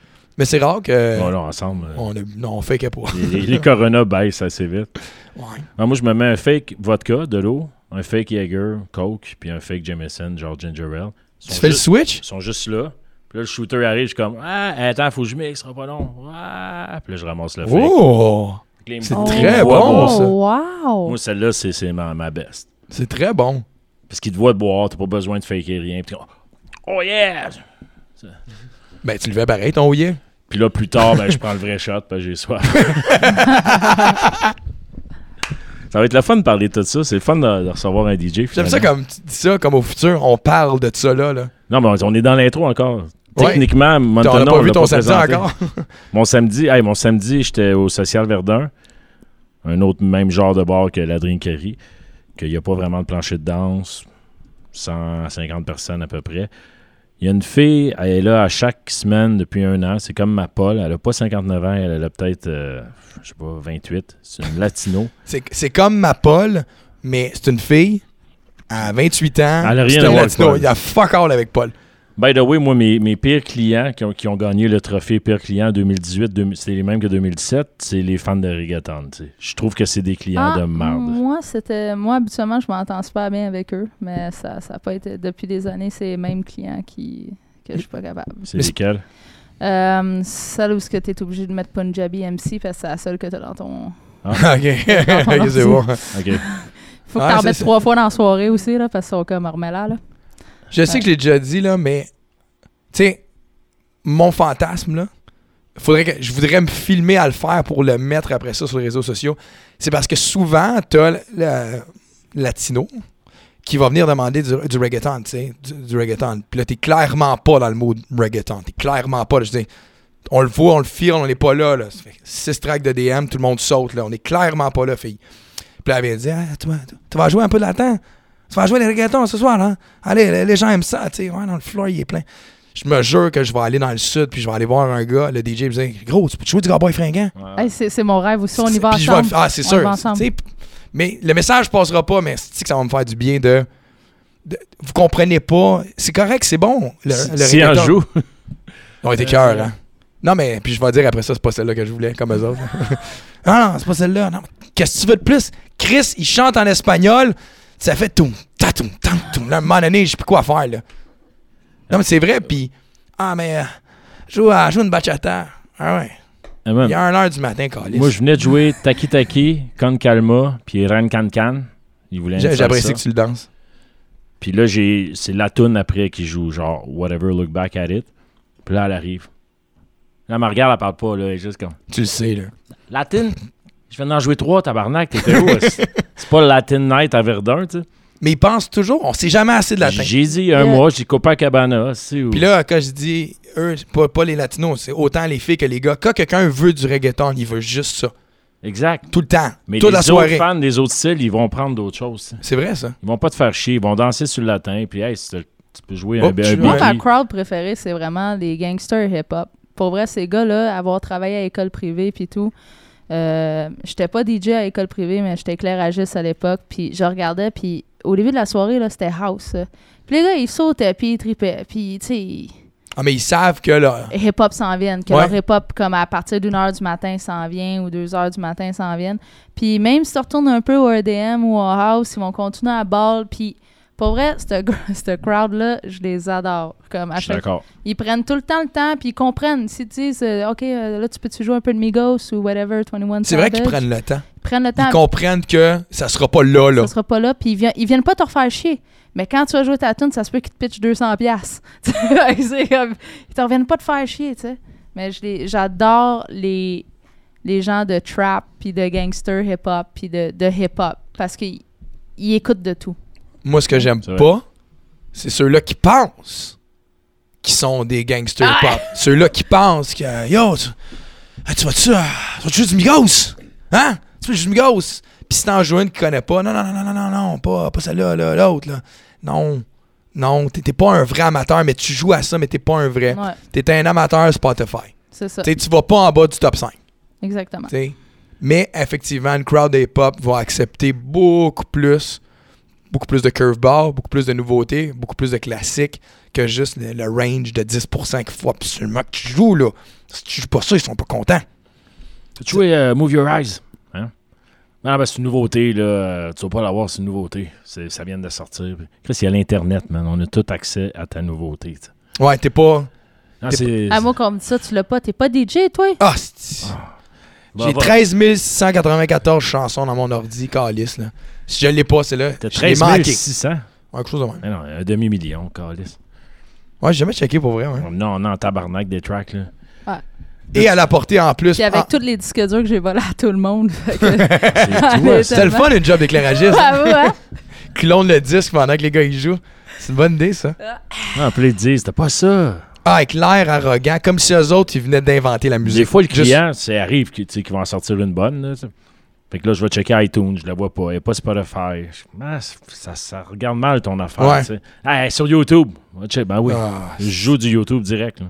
Mais c'est rare que. Bon, là, ensemble. euh, on a, non, on fait que pas. les, les- Corona baissent assez vite. Ouais. Moi, je me mets un fake vodka, de l'eau, un fake Jaeger, Coke, puis un fake Jameson, genre Ginger Ale. Ils Tu sont fais le juste- switch? Ils sont juste là. Puis là, le shooter arrive, je suis comme Ah, attends, faut que je mixe, ce sera pas long. Ah, puis là, je ramasse le fake. Oh! C'est très bon, ça. wow! Moi, celle-là, c'est c'est ma, ma best. C'est très bon. Parce qu'il te voit boire, t'as pas besoin de faker rien. Puis, oh yeah! Ben, tu le fais pareil, ton yeah. Puis là, plus tard, ben, je prends le vrai shot parce que j'ai soif. <laughs> ça va être le fun de parler de tout ça. C'est le fun de, de recevoir un DJ. J'aime ça comme tu dis ça, comme au futur, on parle de ça là. là. Non, mais on est dans l'intro encore. Ouais. Techniquement, On maintenant, n'a pas on vu ton samedi présenté. encore? <laughs> Mon samedi, hey, mon samedi, j'étais au Social Verdun, un autre même genre de bar que la Drinkerie, qu'il n'y a pas vraiment de plancher de danse, 150 personnes à peu près. Il y a une fille, elle est là à chaque semaine depuis un an. C'est comme ma Paul. Elle a pas 59 ans, elle a peut-être, euh, je sais pas, 28. C'est une latino. <laughs> C'est comme ma Paul, mais c'est une fille à 28 ans. Elle a rien à voir avec latino. Paul. Il y a fuck all avec Paul. By the way, moi, mes, mes pires clients qui ont, qui ont gagné le trophée pire client en 2018, 2000 c'est les mêmes que 2017, c'est les fans de reggaeton. tu. Je trouve que c'est des clients Ah, de merde. Moi, c'était. Moi, habituellement, je m'entends super bien avec eux, mais ça n'a pas été. Depuis des années, c'est les mêmes clients qui, que je suis pas capable. C'est lesquels? Euh, celle où tu es obligé de mettre Punjabi MC parce que c'est la seule que tu as dans ton. <laughs> ok, <laughs> Ok, c'est bon. OK. Faut que t'en c'est mettes trois fois dans la soirée aussi, là, parce qu'ils sont comme remets-là. Là. Je sais que je l'ai déjà dit, là, mais tu sais, mon fantasme, là, faudrait que je voudrais me filmer à le faire pour le mettre après ça sur les réseaux sociaux. C'est parce que souvent, t'as le, le latino qui va venir demander du, du reggaeton, tu sais, du, du reggaeton. Puis là, t'es clairement pas dans le mot reggaeton. T'es clairement pas, là, je dis, on le voit, on le file, on n'est pas là, là. Ça fait six tracks de DM, tout le monde saute, là. On est clairement pas là, fille. Puis là, elle vient dire, ah, tu, vas, tu vas jouer un peu de latin? Tu vas jouer les reggaetons ce soir, hein? Allez, les, gens aiment ça, tu sais. Ouais, dans le floor, il est plein. Je me jure que je vais aller dans le sud, puis je vais aller voir un gars, le DJ, me dit, gros, tu peux jouer du cowboy fringant? Ouais. Hey, c'est mon rêve aussi. On y va je vais- ensemble. Ah, c'est On sûr. va Mais le message passera pas, mais c'est que ça va me faire du bien de. de- vous comprenez pas? C'est correct, c'est bon. Le, le si on joue, Ils ont été cœur, hein. Non, mais puis je vais dire après ça, c'est pas celle-là que je voulais, comme eux autres. non, <laughs> non, c'est pas celle-là. Non. Qu'est-ce que tu veux de plus? Chris, il chante en espagnol. Ça fait tout. Tatum, tam, toum. Là, à un moment donné, je sais plus quoi faire, là. Non, mais c'est vrai, puis. Ah, mais. euh, joue, à, joue une bachata. Ah ouais. Ah, Il y a 1h du matin, Calis. moi, je venais de jouer Taki Taki, Con Calma, puis Ran Can Can. J'ai- faire J'apprécie que tu le danses. Puis là, j'ai c'est la toune après qui joue, genre Whatever, Look Back at It. Puis là, elle arrive. Là, elle me regarde, elle parle pas, là. Elle est juste comme Tu le sais, là. Latin. Je viens d'en jouer trois, tabarnak. T'étais où? <laughs> c'est pas le Latin Night à Verdun, tu sais. Mais ils pensent toujours, on sait jamais assez de latin. J'ai dit un Yeah. mois, j'ai Copacabana. c'est où? Puis là, quand je dis eux, pas, pas les latinos, c'est autant les filles que les gars. Quand quelqu'un veut du reggaeton, il veut juste ça. Exact. Tout le temps. Mais toute les la autres soirée. fans des autres styles, ils vont prendre d'autres choses. C'est vrai, ça. Ils vont pas te faire chier. Ils vont danser sur le latin. Puis, hey, tu peux jouer Oh, un, un Moi, ma crowd préférée, c'est vraiment les gangsters hip-hop. Pour vrai, ces gars-là, avoir travaillé à école privée puis tout, euh, j'étais pas DJ à école privée, mais j'étais éclairagiste à l'époque. Puis je regardais, puis au début de la soirée, là, c'était house. Puis les gars, ils sautaient, puis ils tripaient. Puis, tu sais, Ah, mais ils savent que là. hip-hop s'en viennent. Que Ouais. leur hip-hop, comme à partir d'une heure du matin, s'en vient ou deux heures du matin, s'en viennent. Puis même si tu retournes un peu au RDM ou au house, ils vont continuer à ball. Puis pour vrai, cette, <laughs> cette crowd-là, je les adore. Comme à Je suis chaque d'accord. ils prennent tout le temps le temps, puis ils comprennent. S'ils te disent, euh, OK, euh, là, tu peux-tu jouer un peu de Migos ou whatever, 21 C'est vrai qu'ils prennent le temps. Ils prennent le temps. Ils comprennent que ça sera pas là, là. Ça sera pas là, puis ils viennent, ils viennent pas te refaire chier. Mais quand tu vas jouer ta tune, ça se peut qu'ils te pitchent 200 pièces. <laughs> <laughs> ils te reviennent pas te faire chier, tu sais. Mais je les- j'adore les, les gens de trap, puis de gangster hip-hop, puis de, de hip-hop, parce qu'ils ils écoutent de tout. Moi, ce que j'aime pas, c'est ceux-là qui pensent qu'ils sont des gangsters Ah! pop. Ceux-là qui pensent que Yo, tu, ah, tu vas-tu tu vas-tu jouer du Migos? Hein? Tu veux du Migos? Puis si t'en joues une qui connaît pas, non, non, non, non, non, non, non, pas, pas celle-là, là, l'autre, là. Non. Non, t'es t'es pas un vrai amateur, mais tu joues à ça, mais t'es pas un vrai. Ouais, T'es un amateur Spotify. c'est ça. T'sais, tu vas pas en bas du top 5. Exactement. t'sais? Mais effectivement, une crowd hip-hop va accepter beaucoup plus, beaucoup plus de curveball, beaucoup plus de nouveautés, beaucoup plus de classiques que juste le, le range de 10% qu'il faut absolument que tu joues. Là. Si tu joues pas ça, ils sont pas contents. Tu joues euh, Move Your Eyes? Hein? Non, ben, c'est une nouveauté. Là. Tu vas pas l'avoir, c'est une nouveauté. Ça vient de sortir. Chris, il y a l'Internet, man. On a tout accès à ta nouveauté. Ouais, t'es pas. Non, c'est- Ah, moi, quand on me dit ça, tu l'as pas. T'es pas DJ, toi? Ah, Va, J'ai va. 13 694 chansons dans mon ordi, calice, là. Si je l'ai pas, c'est là. T'as Je l'ai 13 manqué. 600. Ouais, quelque chose de même. Mais non, un demi-million, calice. Ouais, j'ai jamais checké pour vrai, ouais. Non, non, tabarnak des tracks, là. Et à la portée en plus. Puis avec Ah, tous les disques durs que j'ai volés à tout le monde. <laughs> que- C'est <laughs> Ouais, C'était le fun, une job d'éclairagiste. Bravo, hein? Clone le disque pendant que les gars ils jouent. C'est une bonne idée, ça. Ah, puis là, ils disent, c'était pas ça. Ah, avec l'air arrogant, comme si eux autres, ils venaient d'inventer la musique. Des fois, le Juste- client, ça arrive qu'il tu sais, qu'il va en sortir une bonne. Là. Fait que là, je vais checker iTunes, je la vois pas. Il n'y a pas Spotify. Je- Ah, ça, ça regarde mal ton affaire. Ouais. tu sais. Ah, sur YouTube. Ben oui. Ah, Je joue du YouTube direct. là.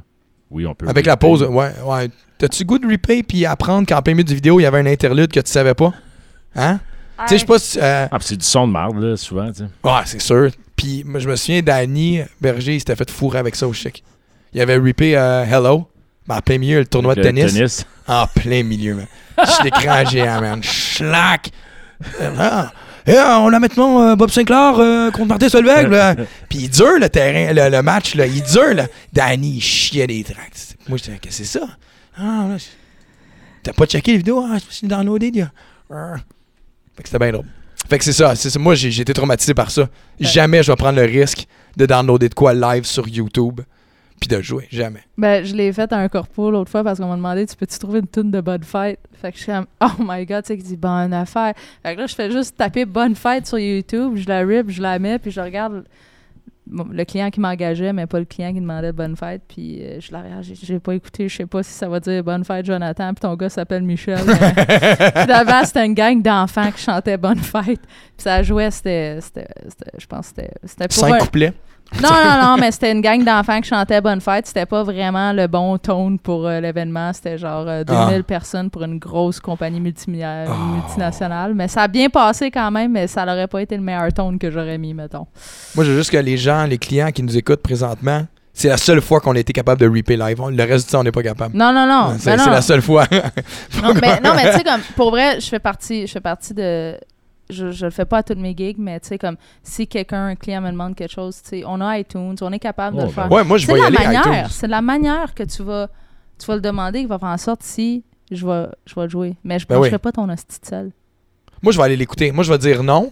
Oui, on peut. Avec la pause, ouais, ouais. T'as-tu goût de replay puis apprendre qu'en plein milieu du vidéo, il y avait un interlude que tu savais pas? Hein? Tu sais, je sais pas si. euh, Ah, puis c'est du son de marde, là, souvent. tu sais. Ouais, c'est sûr. Puis je me souviens, Danny Berger, il s'était fait fourrer avec ça au chic. Il avait rippé euh, Hello, ben, en plein milieu, le tournoi de tennis. En plein milieu, man. Je l'écran géant, man. <laughs> Schlack! Ah. Et, euh, on a maintenant euh, Bob Sinclair euh, contre Martin Solveig. là. <laughs> Puis il dure le terrain, le, le match, là. Il dure, là. Danny, il chiait des tracts. Moi, j'étais, qu'est-ce que c'est ça? Ah, là, je- T'as pas checké les vidéos? Ah, je me suis downloadé, Ah. Fait que c'était bien drôle. Fait que c'est ça, ça. Moi, j'ai j'ai été traumatisé par ça. Jamais je vais prendre le risque de downloader de quoi live sur YouTube puis de jouer. Jamais. Ben, je l'ai fait à un corpo l'autre fois parce qu'on m'a demandé tu peux-tu trouver une tune de Bonne Fête? Fait que je suis comme oh my god, tu sais, qui dit bonne affaire. Fait que là, je fais juste taper Bonne Fête sur YouTube, je la rip, je la mets, puis je regarde bon, le client qui m'engageait, mais pas le client qui demandait Bonne Fête, puis euh, je la regarde, j'ai- pas écouté, je sais pas si ça va dire Bonne Fête Jonathan, puis ton gars s'appelle Michel. mais- <laughs> Finalement, c'était une gang d'enfants qui chantaient Bonne Fête, puis ça jouait, c'était, je pense, c'était, Cinq un- couplets. Non, non, non, mais c'était une gang d'enfants qui chantaient Bonne Fête. C'était pas vraiment le bon tone pour euh, l'événement. C'était genre euh, 2000 Ah. personnes pour une grosse compagnie Oh. multinationale. Mais ça a bien passé quand même, mais ça n'aurait pas été le meilleur tone que j'aurais mis, mettons. Moi, j'ai juste que les gens, les clients qui nous écoutent présentement, c'est la seule fois qu'on a été capable de replay live. Le reste du temps, on n'est pas capable. Non, non, non. c'est ben non. c'est la seule fois. Non, <laughs> mais, non, mais tu sais, comme, pour vrai, je fais partie, je fais partie de. Je, je le fais pas à toutes mes gigs, mais tu sais, comme, si quelqu'un, un client me demande quelque chose, tu sais, on a iTunes, on est capable de Oh, le ben faire. ouais, moi, je C'est vais y la aller manière, c'est la manière que tu vas, tu vas le demander qui va faire en sorte si je vais, je vais le jouer. Mais je ne Ben oui. pas ton hostie de sel. Moi, je vais aller l'écouter. Moi, je vais dire non.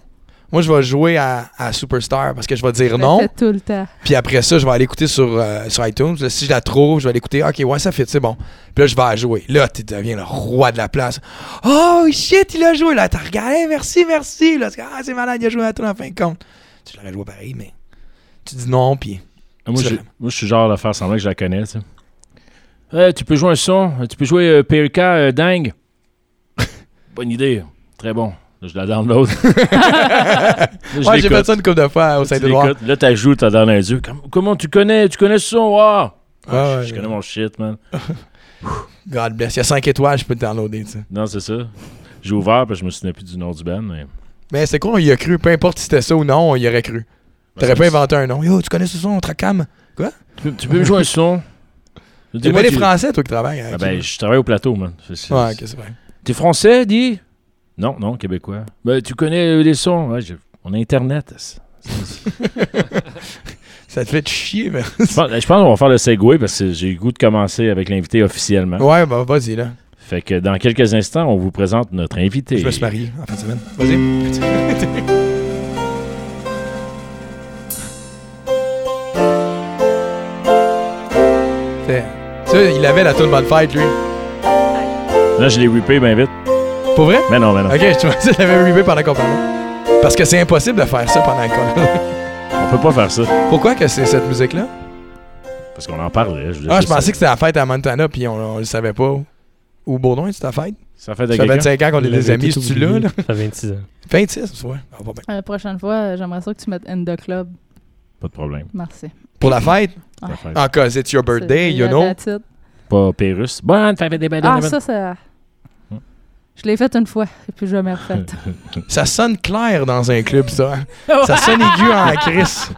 Moi, je vais jouer à, à Superstar parce que je vais dire non. tout le temps. Puis après ça, je vais aller écouter sur, euh, sur iTunes. Là, si je la trouve, je vais aller écouter. Ok, ouais, ça fait, c'est bon. Puis là, je vais la jouer. Là, tu deviens le roi de la place. Oh shit, il a joué. Là, t'as regardé, merci, merci. Là, c'est- ah, c'est malade, il a joué à tout en fin de compte. Tu l'aurais joué pareil, mais tu dis non, puis. Ah, Moi, je, vrai. moi, je suis genre à faire semblant que je la connais. tu sais. Euh, tu peux jouer un son, tu peux jouer euh, PRK euh, dingue. <laughs> Bonne idée, très bon. Je la download. <laughs> Là, Ouais, j'ai fait ça une couple de fois au Saint-Édouard. Là, tu joué, t'as dans les yeux. Comme- comment tu connais Tu connais ce son Wow! Ah, Ouais, je, ouais. connais mon shit, man. <laughs> God bless. Il y a 5 étoiles, je peux te downloader, tu sais. Non, c'est ça. J'ai ouvert, puis je me souvenais plus du nom du band. Mais... Mais c'est quoi, on y a cru. Peu importe si c'était ça ou non, on y aurait cru. T'aurais pas inventé un nom. Yo, tu connais ce son, Tracam? Tu peux, tu peux me jouer un son? <laughs> T'es pas les Français, toi, qui travailles. Ah avec ben, je travaille au plateau, man. C'est- Ouais, ok, c'est vrai. T'es français, dis? Non, non, québécois. Ben, tu connais euh, les sons? Ouais, j'ai- On a Internet. <laughs> Ça te fait chier, mais. Je pense je pense qu'on va faire le segway parce que j'ai le goût de commencer avec l'invité officiellement. Ouais, bah, vas-y, là. Fait que dans quelques instants, on vous présente notre invité. Je me suis marié en fin de semaine. Vas-y. <laughs> C'est- Tu sais, il avait la tourne bonne fête, lui. Là, je l'ai whippé bien vite. Pour vrai? Mais non, mais non. Ok, je te pensais qu'il <laughs> l'avait rivé pendant qu'on parlait. Parce que c'est impossible de faire ça pendant qu'on On peut pas faire ça. Pourquoi que c'est cette musique-là? Parce qu'on en parlait. Je, Ah, je pensais que c'était la fête à Montana, puis on, on le savait pas. Ou Bourdon, c'est ta fête? Ça fait de Ça fait quelqu'un. 25 ans qu'on est des avait amis, c'est-tu là? Ça fait 26 ans. 26, ouais. Ah, pas bien. La prochaine fois, euh, j'aimerais ça que tu mettes In the Club. Pas de problème. Merci. Pour la fête? Ah, cause it's your birthday, C'est- you know? Pas Pérus. Bonne fête des belles Ah, ça, ça. Je l'ai fait une fois, et puis jamais refait. <laughs> Ça sonne clair dans un club, ça. hein? Ça sonne aigu en crise.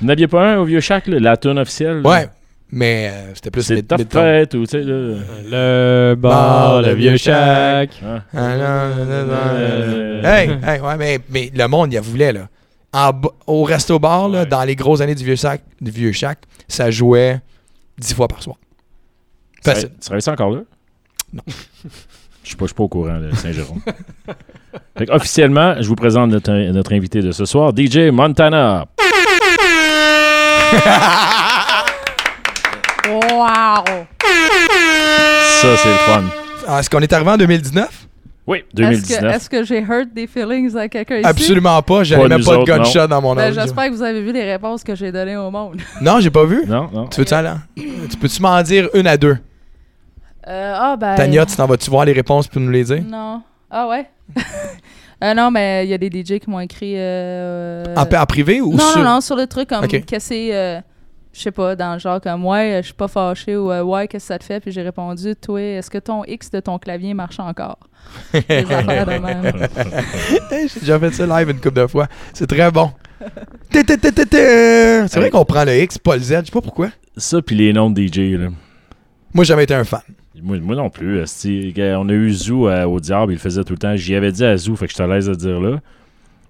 Vous n'aviez pas un au vieux chac, là, la tune officielle? là? Ouais, mais euh, c'était plus C'est ta fête ou tu sais, là. Le bar, le vieux chac. Hein? Ah, non, non, non, non. Euh, Hey, hey, ouais, mais, mais le monde, il en voulait, là. En au resto-bar, là, Ouais. dans les grosses années du vieux, sac, du vieux chac, ça jouait dix fois par soir. Tu Facile. Tu travailles ça encore là? <laughs> Je suis pas, je suis pas au courant, le Saint-Jérôme. <laughs> Fait que, officiellement, je vous présente notre, notre invité de ce soir, DJ Montana. <laughs> Wow! Ça, c'est le fun. Ah, Est-ce qu'on est arrivé en 2019? Oui, Est-ce que, 2019. est-ce que j'ai hurt des feelings à quelqu'un ici? Absolument pas. J'avais même pas de gunshot dans mon Ben. J'espère que vous avez vu les réponses que j'ai données au monde. Non, j'ai pas vu. Non, non. Tu veux-tu aller? Tu peux-tu m'en dire une à deux? Euh, ah, ben. Tania, tu t'en vas-tu voir les réponses pour nous les dire? Non. Ah, ouais? <laughs> Euh, non, mais il y a des DJ qui m'ont écrit. euh, En, en privé ou non, sur... non, non, sur le truc comme Ok. que c'est. euh, je sais pas, dans le genre comme ouais, je suis pas fâché ou euh, ouais, qu'est-ce que ça te fait? Puis j'ai répondu, toi, est-ce que ton X de ton clavier marche encore? Des <laughs> affaires de même. <laughs> Hey, J'ai déjà fait ça live une couple de fois. C'est très bon. C'est vrai qu'on prend le X, pas le Z. Je sais pas pourquoi. Ça, puis les noms de DJ, là. Moi, j'ai jamais été un fan. Moi, non plus. On a eu Zou euh, au Diable, il faisait tout le temps. J'y avais dit à Zou, fait que je suis à l'aise de dire là.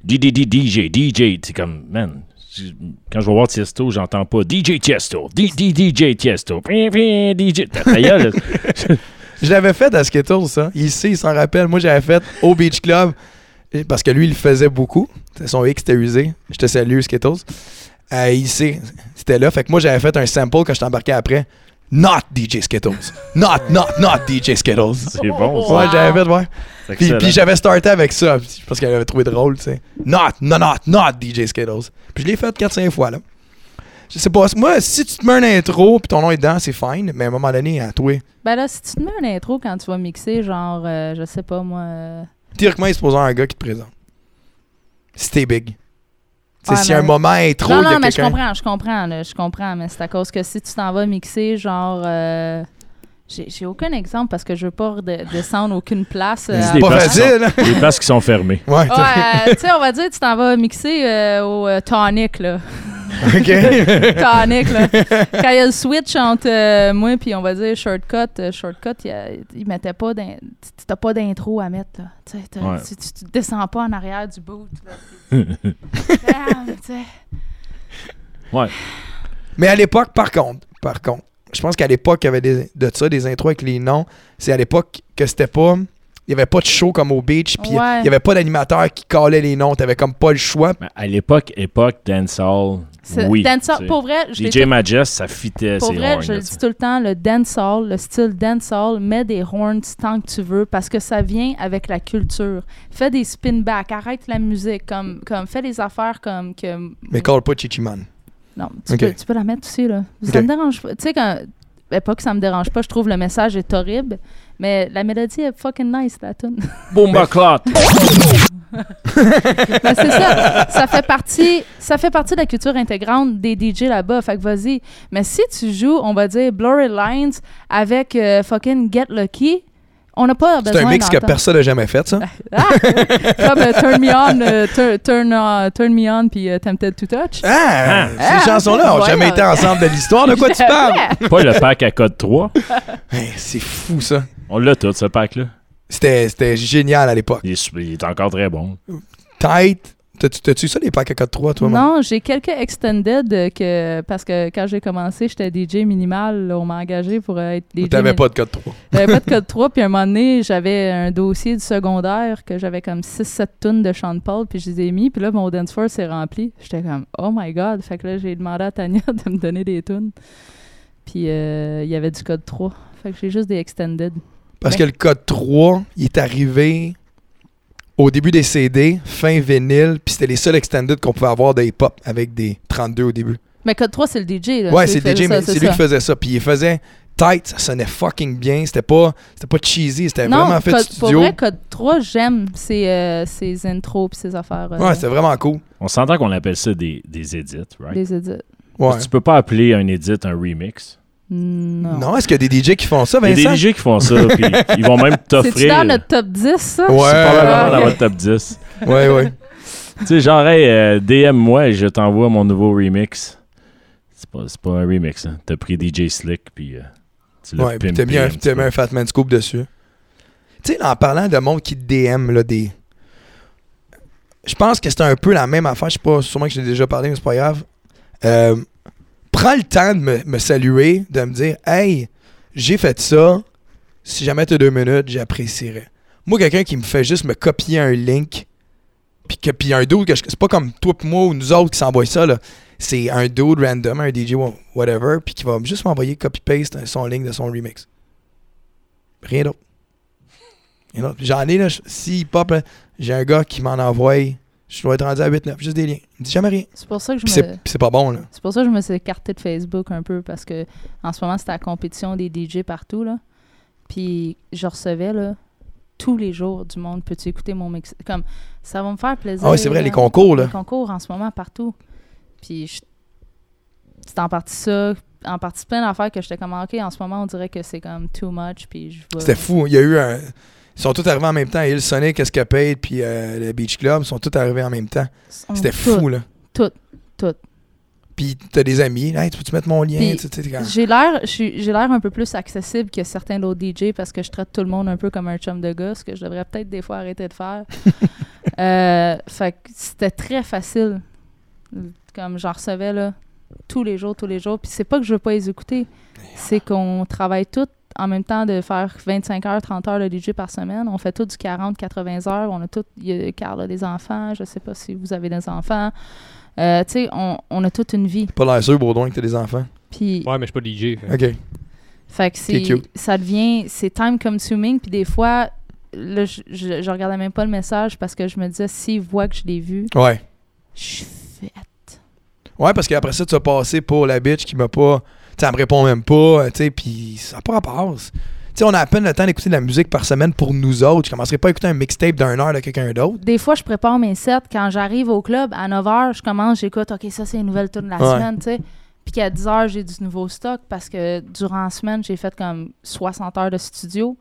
DJ, DJ. C'est comme, man, quand je vais voir Tiesto, j'entends pas DJ Tiesto, DJ Tiesto, DJ. <laughs> Je l'avais fait à Skittles, ça. Sait, il s'en rappelle. Moi, j'avais fait au Beach Club. Parce que lui, il le faisait beaucoup. Son X était usé. Je te salue, Skittles. Euh, sait. C'était là. Fait que moi, j'avais fait un sample quand je t'embarquais après. Not DJ Skittles. Not, not, not DJ Skittles. C'est bon, ça. Ouais, j'avais fait, ouais. C'est Puis, excellent. puis j'avais starté avec ça, parce qu'elle avait trouvé drôle, tu sais. Not, not, not, not DJ Skittles. Puis je l'ai fait 4-5 fois, là. Je sais pas, moi, si tu te mets un intro, puis ton nom est dedans, c'est fine, mais à un moment donné, à toi, Ben là, si tu te mets un intro quand tu vas mixer, genre, euh, je sais pas moi. euh, théoriquement, il se pose un gars qui te présente. Si t'es big. Tu sais, Ouais, s'il y a un moment intro, non, il y a non, mais je comprends, je comprends, là, je comprends, mais c'est à cause que si tu t'en vas mixer, genre. euh, j'ai j'ai aucun exemple parce que je veux pas redescendre descendre aucune place. euh, des Pas places facile, hein? Les places qui sont fermées. Ouais, euh, tu sais, on va dire, tu t'en vas mixer euh, au euh, tonic, là. <laughs> OK. <laughs> tonic, là. Quand il y a le switch entre euh, moi puis on va dire shortcut, euh, shortcut, il, y a- il mettait pas d'in- T'as pas d'intro à mettre, là. Tu sais, t'as- Ouais. tu, tu- tu descends pas en arrière du boot, là. Bam, <laughs> tu sais. Ouais. Mais à l'époque, par contre, par contre, je pense qu'à l'époque, il y avait des, de ça, des intros avec les noms. C'est à l'époque que c'était pas. Il n'y avait pas de show comme au beach, puis il n'y avait pas d'animateur qui calait les noms. T'avais comme pas le choix. Mais à l'époque, époque, dancehall, oui. dancehall, pour vrai, je DJ Majest, ça fitait Pour vrai, horns, je le dis tout le temps, le dancehall, le style dancehall, mets des horns tant que tu veux parce que ça vient avec la culture. Fais des spin back, arrête la musique, comme, comme fais des affaires comme que. Mais call pas Chichiman. Non, tu, Ok. peux, tu peux la mettre aussi, là. Ça Ok. me dérange pas. Tu sais, quand. Ben, pas que ça me dérange pas, je trouve le message est horrible, mais la mélodie est fucking nice, la tune. Boomba Clot. Mais c'est ça, ça fait partie, ça fait partie de la culture intégrante des DJ là-bas. Fait que vas-y. Mais si tu joues, on va dire Blurry Lines avec euh, fucking Get Lucky, on n'a pas besoin C'est un mix que personne n'a jamais fait, ça. <laughs> Ah! Comme euh, Turn Me On, euh, tur- turn, uh, turn Me On puis euh, Tempted to Touch. Ah! Ah, Ces chansons-là n'ont jamais été ensemble de l'histoire. De quoi tu parles? Pas le pack à code 3. <laughs> Hey, c'est fou, ça. On l'a tout, ce pack-là. C'était c'était génial à l'époque. Il, il est encore très bon. Tight. T'as-tu ça, les packs à code 3, toi? Non, j'ai quelques extended que parce que quand j'ai commencé, j'étais DJ minimal. là, on m'a engagé pour euh, être DJ. T'avais pas de code 3. <laughs> J'avais pas de code 3, puis à un moment donné, j'avais un dossier du secondaire que j'avais comme 6-7 tonnes de Sean Paul, puis je les ai mis, puis là, mon dance floor s'est rempli. J'étais comme, oh my god. Fait que là, j'ai demandé à Tania <laughs> de me donner des tunes. Puis euh, il y avait du code 3. Fait que j'ai juste des extended. Parce Ouais. que le code 3, il est arrivé au début des CD, fin vinyle, puis c'était les seuls extended qu'on pouvait avoir de hip-hop avec des 32 au début. Mais code 3, c'est le DJ. Là. Ouais, c'est faisait DJ, ça, mais c'est lui ça. qui faisait ça. Puis il faisait tight, ça sonnait fucking bien. C'était pas, c'était pas cheesy, c'était vraiment fait code, studio. pour vrai, code 3, j'aime ses, euh, ses intros puis ses affaires. euh, Ouais, c'était vraiment cool. On s'entend qu'on appelle ça des, des edits, right? les edits. Ouais. Tu peux pas appeler un edit un remix. Non. Non, est-ce qu'il y a des DJ qui font ça, Il y a des DJ qui font ça, puis ils vont même <laughs> t'offrir. dans notre top 10, ça? Ouais. C'est probablement Ah, dans ok. votre top 10. Ouais, ouais. tu sais, genre, hey, euh, DM-moi et je t'envoie mon nouveau remix. C'est pas, c'est pas un remix, hein. T'as pris DJ Slick, puis euh, tu l'as Ouais, puis pimpé t'as mis un, t'as mis peu. un Fatman Scoop dessus. Tu sais, en parlant de monde qui DM, là, des. Je pense que c'est un peu la même affaire. Je sais pas, sûrement que j'ai déjà parlé, mais c'est pas grave. Euh, prends le temps de me, saluer, de me dire Hey, j'ai fait ça. si jamais t'as deux minutes, j'apprécierais. Moi, quelqu'un qui me fait juste me copier un link, puis puis un dude c'est pas comme toi moi ou nous autres qui s'envoient ça là. C'est un dude random, un DJ whatever, puis qui va juste m'envoyer copy-paste son link de son remix. Rien d'autre. J'en ai là, si pop, j'ai un gars qui m'en envoie, je dois être rendu à 8-9, juste des liens. Il me dit jamais rien. C'est pour ça que je Puis me... c'est pas bon là. C'est pour ça que je me suis écartée de Facebook un peu parce que en ce moment, c'était la compétition des DJ partout. Là. Puis je recevais là, tous les jours du monde. Peux-tu écouter mon mix? Comme ça va me faire plaisir. Ah ouais, c'est vrai, là. les concours là. Les concours en ce moment partout. Puis je- c'est en partie ça, en partie plein d'affaires que j'étais comme ok, en ce moment on dirait que c'est comme too much. Puis je C'était fou. Il y a eu un. Ils sont tous arrivés en même temps. Il Sonic, Escapade, puis euh, le Beach Club sont tous arrivés en même temps. C'était toutes- fou, là. toutes, toutes. Puis t'as des amis. Hey, tu peux-tu mettre mon lien? J'ai l'air, j'ai l'air un peu plus accessible que certains d'autres DJ parce que je traite tout le monde un peu comme un chum de gars, ce que je devrais peut-être des fois arrêter de faire. <laughs> Euh, fait que c'était très facile. Comme j'en recevais là, tous les jours, tous les jours. Puis c'est pas que je veux pas les écouter, c'est qu'on travaille tous en même temps de faire 25 heures, 30 heures de DJ par semaine. On fait tout du 40, 80 heures. On a tout, il y a Carl a des enfants. Je sais pas si vous avez des enfants. Euh, tu sais, on, on a toute une vie. Pas l'air sûr, Baudouin, que t'as des enfants? Puis Ouais, mais je suis pas DJ. fait. OK. fait que c'est, ça devient, c'est time consuming. Puis des fois, là, je, je, je regardais même pas le message parce que je me disais, s'ils voient que je l'ai vu, Ouais. je suis faite. Ouais, parce qu'après ça, tu vas passer pour la bitch qui m'a pas. Elle me répond même pas, puis ça n'a pas rapport. Tu sais, on a à peine le temps d'écouter de la musique par semaine pour nous autres. Je commencerai pas à écouter un mixtape d'un heure de quelqu'un d'autre. Des fois, je prépare mes sets. Quand j'arrive au club, à 9h, je commence, j'écoute, OK, ça, c'est une nouvelle tune de la Ouais. semaine, tu sais. Puis qu'à 10h, j'ai du nouveau stock parce que durant la semaine, j'ai fait comme 60 heures de studio.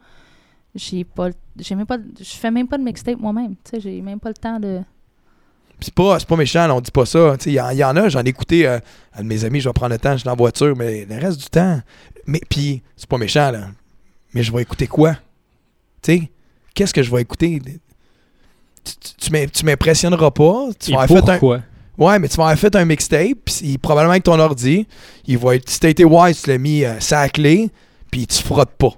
J'ai pas, j'ai même pas, je fais même pas de mixtape moi-même, tu sais. J'ai même pas le temps de. C'est pas, pas méchant, là, on dit pas ça. Il y, y en a, j'en ai écouté euh, un de mes amis, je vais prendre le temps, je suis en voiture, mais le reste du temps. Mais puis, c'est pas méchant, là. Mais je vais écouter quoi? Tu sais, qu'est-ce que je vais écouter? Tu, tu- tu m'im- tu m'impressionneras pas. Tu Et vas avoir fait un? Ouais, mais tu vas avoir fait un mixtape, puis probablement avec ton ordi, il va être. Si t'as été wise, tu l'as mis euh, sa clé, puis tu frottes pas.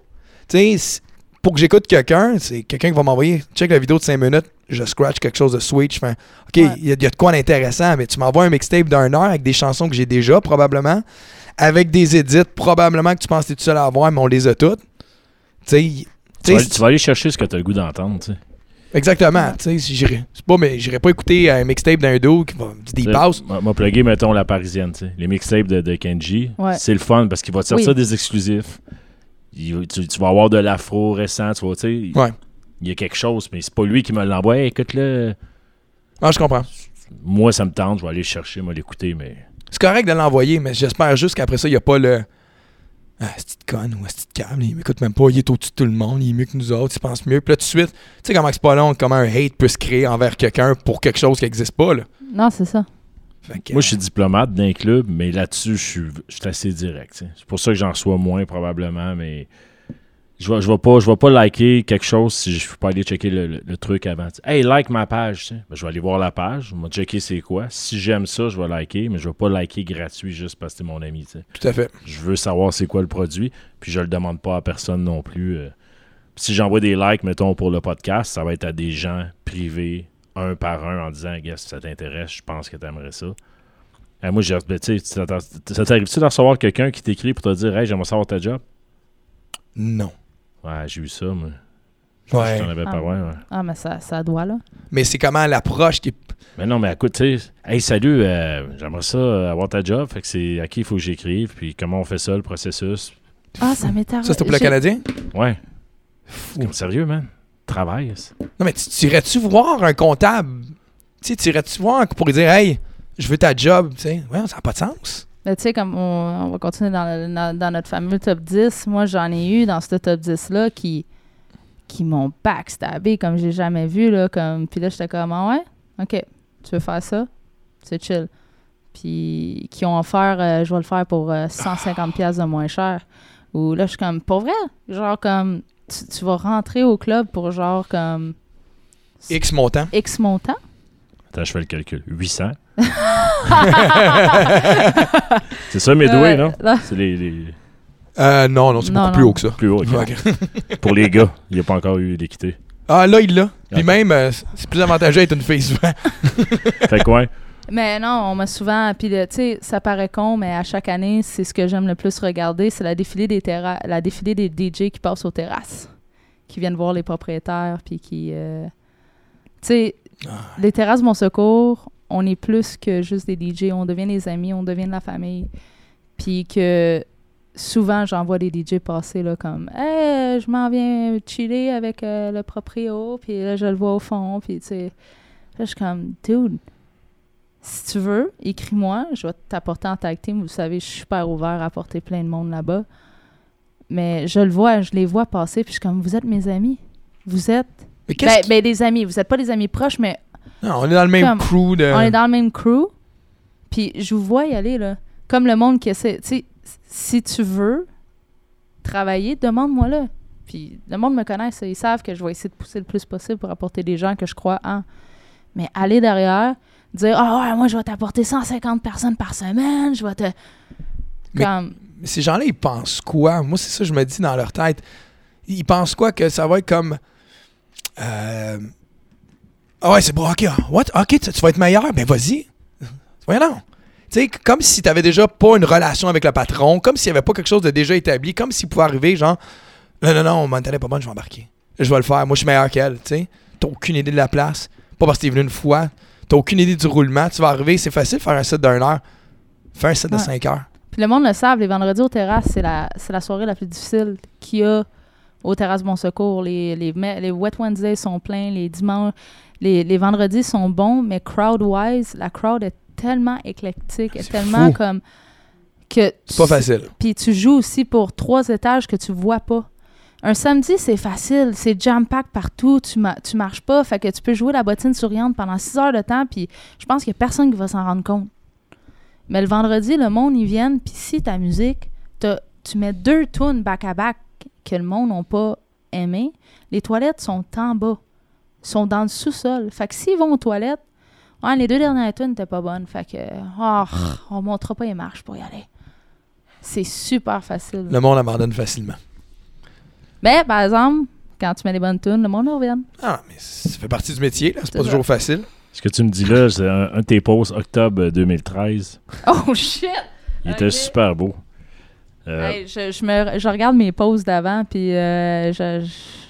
Tu sais, pour que j'écoute quelqu'un, c'est quelqu'un qui va m'envoyer, check la vidéo de 5 minutes, je scratch quelque chose de sweet, je fais, OK, il Ouais. y, a- il y a de quoi d'intéressant, mais tu m'envoies un mixtape d'une heure avec des chansons que j'ai déjà, probablement, avec des edits, probablement que tu penses que t'es tout seul à avoir, mais on les a toutes. Tu Tu vas, tu tu vas aller chercher ce que tu as le goût d'entendre. tu sais. exactement. Tu sais, c'est pas, mais j'irais pas écouter un mixtape d'un dude qui va Tu house. M'a m'a plugué, mettons, la parisienne. tu sais. Les mixtapes de, de Kenji, Ouais. c'est le fun parce qu'il va te sortir Oui. des exclusifs. Il- tu, tu vas avoir de l'afro récent, tu vois, tu sais. Ouais. Il y a quelque chose, mais c'est pas lui qui me l'envoie. Hey, écoute-le. Ah, je comprends. Moi, ça me tente, je vais aller le chercher, moi, l'écouter, mais. C'est correct de l'envoyer, mais j'espère juste qu'après ça, il n'y a pas le. Ah, c'est de conne ou c'est de câble, il m'écoute même pas, il est au-dessus de tout le monde, il est mieux que nous autres, il pense mieux. Puis là, tout de suite, tu sais comment c'est pas long, comment un hate peut se créer envers quelqu'un pour quelque chose qui n'existe pas, là. Non, c'est ça. Que, Moi, je suis diplomate d'un club, mais là-dessus, je suis, je suis assez direct. C'est pour ça que j'en reçois moins, probablement, mais je vais, je vais pas, je vais pas liker quelque chose si je ne peux pas aller checker le, le- le truc avant. Hey, like ma page. Ben, je vais aller voir la page, je vais checker c'est quoi. Si j'aime ça, je vais liker, mais je vais pas liker gratuit juste parce que c'est mon ami. Tout à fait. Je veux savoir c'est quoi le produit, puis je le demande pas à personne non plus. euh. Si j'envoie des likes, mettons, pour le podcast, ça va être à des gens privés, un par un, en disant, gars, si ça t'intéresse, je pense que tu aimerais ça. Euh, moi, j'ai, ben, tu sais, ça t'ar- ça t'arrive-tu de recevoir quelqu'un qui t'écrit pour te dire, hey, j'aimerais savoir ta job? Non. Ouais, j'ai eu ça, moi. Ouais. Je t'en avais Ah. pas, ouais, ouais. Ah, mais ça, ça doit, là. Mais c'est comment l'approche qui. Mais non, mais écoute, tu sais, hey, salut, euh, j'aimerais ça euh, avoir ta job, fait que c'est à qui il faut que j'écrive, puis comment on fait ça, le processus. Ah, ça m'est arrivé. Ça, c'est pour le Canadien? Ouais. Comme sérieux, man. Travail. Non, mais tu tu irais-tu voir un comptable? Tu sais, tu irais-tu voir pour lui dire, hey, je veux ta job, tu sais? Ouais, ça n'a pas de sens. Mais tu sais, comme on, on va continuer dans, le- dans- dans notre fameux top 10, moi, j'en ai eu dans ce top 10-là qui, qui m'ont backstabé comme j'ai jamais vu. Là, comme, puis là, j'étais comme, ah ouais, OK, tu veux faire ça? C'est chill. Puis qui ont offert, euh, je vais le faire pour euh, 150$ piastres de moins cher. Ou là, je suis comme, pour vrai? Genre, comme, tu, tu vas rentrer au club pour genre, comme, X montant. X montant? Attends, je fais le calcul. 800. <laughs> c'est ça mes doués, Euh, non? là, C'est les, les- Euh, non, non, c'est Non, beaucoup plus non. haut que ça. Plus haut, ok. Ok. <laughs> Pour les gars, il n'y a pas encore eu l'équité. Ah, là, il l'a. Puis même, euh, c'est plus avantageux d'être une fille souvent. Fait quoi? Mais non, on m'a souvent. Puis, tu sais, ça paraît con, mais à chaque année, c'est ce que j'aime le plus regarder c'est la défilée des terra- la défilée des DJ qui passent aux terrasses, qui viennent voir les propriétaires, puis qui. euh, Tu sais, Ah. les terrasses Mon Secours, on est plus que juste des DJ. On devient des amis, on devient de la famille. Puis que souvent, j'en vois des DJ passer là, comme Hey, je m'en viens chiller avec euh, le proprio, puis là, je le vois au fond, puis tu sais. Là, je suis comme, dude, si tu veux, écris-moi, je vais t'apporter en tag team. Vous savez, je suis super ouvert à apporter plein de monde là-bas. Mais je le vois, je les vois passer, puis je suis comme, vous êtes mes amis. Vous êtes. Mais qu'est-ce Ben, qui- ben, des amis. Vous n'êtes pas des amis proches, mais Non, on est dans le même comme- crew de. on est dans le même crew. Puis je vous vois y aller, là. Comme le monde qui essaie. Tu sais, si tu veux travailler, demande-moi là. Puis le monde me connaît, ça, ils savent que je vais essayer de pousser le plus possible pour apporter des gens que je crois en. Mais aller derrière, dire Ah ouais, moi je vais t'apporter 150 personnes par semaine, je vais te. Mais- Comme. Mais ces gens-là, ils pensent quoi? Moi, c'est ça que je me dis dans leur tête. Ils pensent quoi? Que ça va être comme... Euh... Ah ouais, c'est bon, ok. What? Ok, tu, tu vas être meilleur? Ben vas-y. Voyons non. Tu sais, comme si tu avais déjà pas une relation avec le patron, comme s'il n'y avait pas quelque chose de déjà établi, comme s'il pouvait arriver, genre, non, non, non, mon n'est pas bonne, je vais embarquer. Je vais le faire. Moi, je suis meilleur qu'elle, tu sais. T'as aucune idée de la place. Pas parce que t'es venu une fois. T'as aucune idée du roulement. Tu vas arriver, c'est facile de faire un set d'une heure. Fais un set de. 5 heures. Puis le monde le savent, les vendredis aux terrasses, c'est la, c'est la soirée la plus difficile qu'il y a aux terrasses Bon Secours. Les, les, les Wet Wednesdays sont pleins, les dimanches, les, les vendredis sont bons, mais crowd-wise, la crowd est tellement éclectique, est tellement fou. comme que C'est pas facile. puis tu joues aussi pour trois étages que tu vois pas. Un samedi, c'est facile, c'est jam-pack partout, tu, ma- tu marches pas, fait que tu peux jouer la bottine souriante pendant six heures de temps, puis je pense qu'il y a personne qui va s'en rendre compte. Mais le vendredi, le monde, ils viennent, puis si ta musique, tu mets deux tunes back-à-back que le monde n'a pas aimé, les toilettes sont en bas, sont dans le sous-sol. Fait que s'ils vont aux toilettes, ouais, les deux dernières tunes n'étaient pas bonnes, fait que, oh, on montrera pas les marches pour y aller. C'est super facile. Le monde abandonne facilement. Mais, par exemple, quand tu mets les bonnes tunes, le monde revient. Ah, mais ça fait partie du métier, là. C'est pas ça. toujours facile. Ce que tu me dis là, c'est un, un de tes posts octobre 2013. Oh shit! Il était super beau. Euh, Hey, je, je me, je regarde mes posts d'avant, puis euh, je-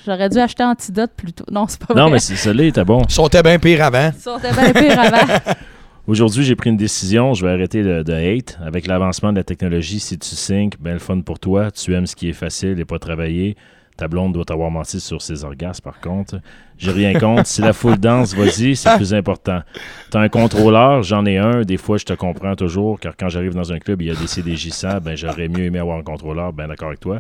j'aurais dû acheter Antidote plus tôt. Non, c'est pas non, vrai. mais c'est- celui-là était bon. Ils bien pire avant? Aurait bien pire avant? <laughs> Aujourd'hui, j'ai pris une décision. Je vais arrêter de, de hate. Avec l'avancement de la technologie, si tu syncs, ben le fun pour toi. Tu aimes ce qui est facile et pas travailler. Ta blonde doit t'avoir menti sur ses orgasmes, par contre. J'ai rien contre. Si la foule danse, vas-y, c'est plus important. T'as un contrôleur, j'en ai un. Des fois, je te comprends toujours, car quand j'arrive dans un club, il y a des CDJ100, ben j'aurais mieux aimé avoir un contrôleur. Ben d'accord avec toi.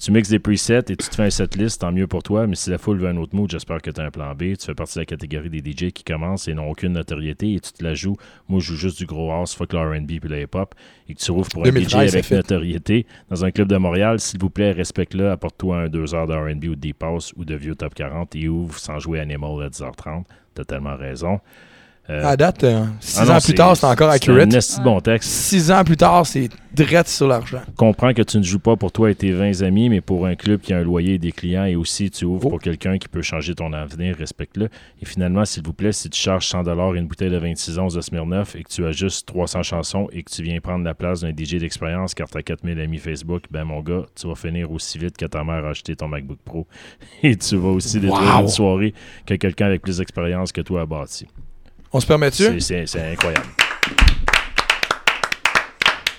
Tu mixes des presets et tu te fais un setlist, tant mieux pour toi. Mais si la foule veut un autre mood, j'espère que tu as un plan B. Tu fais partie de la catégorie des DJ qui commencent et n'ont aucune notoriété et tu te la joues. Moi, je joue juste du gros house, fuck le RB puis le hip-hop. Et que tu rouvres pour un 2013, DJ avec notoriété dans un club de Montréal, s'il vous plaît, respecte-le. Apporte-toi un 2 heures de RB ou de deep house ou de vieux top 40 et ouvre sans jouer Animal à 10h30. T'as tellement raison. Euh, À date, euh, six ah non, ans plus tard, c'est encore accurate. un esti de bon texte. Six ans plus tard, c'est direct sur l'argent. comprends que tu ne joues pas pour toi et tes 20 amis, mais pour un club qui a un loyer et des clients, et aussi tu ouvres Oh. pour quelqu'un qui peut changer ton avenir, respecte-le. Et finalement, s'il vous plaît, si tu charges 100 et une bouteille de 26 onces de Smirnoff et que tu as juste 300 chansons et que tu viens prendre la place d'un DJ d'expérience car tu as 4000 amis Facebook, ben mon gars, tu vas finir aussi vite que ta mère a acheté ton MacBook Pro. <laughs> Et tu vas aussi détruire Wow. une soirée que quelqu'un avec plus d'expérience que toi a bâti. On se permet-tu? C'est- incroyable.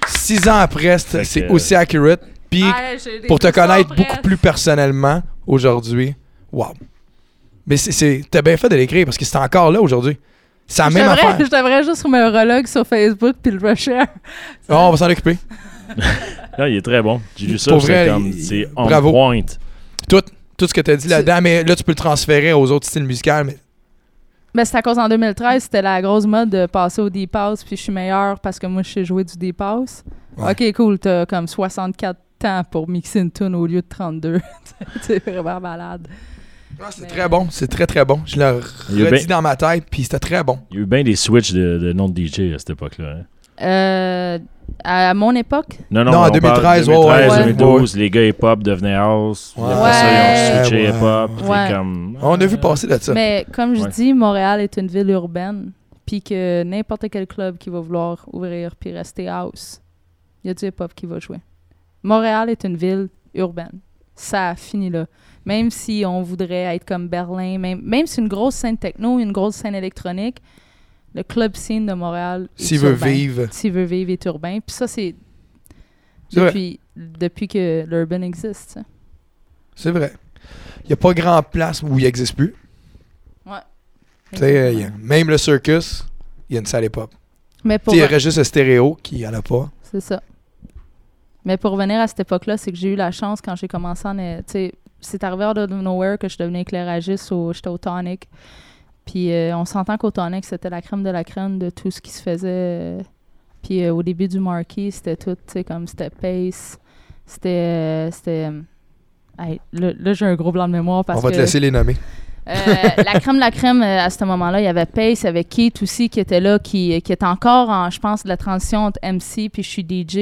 Six ans après, c'est que- aussi accurate. Puis, des pour te connaître beaucoup plus personnellement aujourd'hui, wow. Mais t'as bien fait de l'écrire parce que c'est encore là aujourd'hui. C'est la Je même affaire. Je devrais juste me relog sur Facebook puis le reshare. Oh, on va s'en occuper. Là, <laughs> il est très bon. J'ai lu ça, Pour c'est comme, c'est on bravo. point. Tout, tout ce que tu as dit là-dedans, mais là, tu peux le transférer aux autres styles musicaux. Mais Mais c'est à cause en 2013, c'était la grosse mode de passer au Deep House, puis je suis meilleure parce que moi, je sais jouer du Deep House. Ouais. Ok, cool, t'as comme 64 temps pour mixer une tune au lieu de 32. <laughs> c'est vraiment malade. Ah, c'est Mais- très bon. C'est très, très bon. Je l'ai redit ben- dans ma tête, puis c'était très bon. Il y a eu bien des switches de, de nom de DJ à cette époque-là. hein. Euh, À mon époque, Non, non, Non, en on parle 2013, 2013, ouais, 2012, les gars hip-hop devenaient house. Ouais. Après ça, ils ont switché Ouais. hip-hop. puis Ouais. comme, On a vu passer de ça. mais comme je Ouais. dis, Montréal est une ville urbaine. Puis que n'importe quel club qui va vouloir ouvrir puis rester house, il y a du hip-hop qui va jouer. Montréal est une ville urbaine. Ça finit là. Même si on voudrait être comme Berlin, même, même si une grosse scène techno, une grosse scène électronique, le club scene de Montréal. S'il veut vivre. S'il veut vivre, est urbain. Puis ça, c'est depuis, depuis que l'urban existe. C'est vrai. Il n'y a pas grand place où il n'existe plus. Ouais. Euh, il y a- même le circus, il y a une salle hip-hop. Mais pour, Il y aurait juste le stéréo qui en a pas. c'est ça. Mais pour revenir à cette époque-là, c'est que j'ai eu la chance quand j'ai commencé en. euh, c'est arrivé out of nowhere que je devenais éclairagiste. Au, j'étais au Tonic. Puis euh, on s'entend qu'au Tonic, c'était la crème de la crème de tout ce qui se faisait. euh, Puis euh, au début du marquis, c'était tout, tu sais, comme c'était Pace. C'était. c'était hey, là, là, j'ai un gros blanc de mémoire parce On va que. te laisser les nommer. La crème de la crème, à ce moment-là, il y avait Pace, il y avait Keith aussi qui était là, qui, qui était encore en, je pense, de la transition entre MC puis je suis DJ.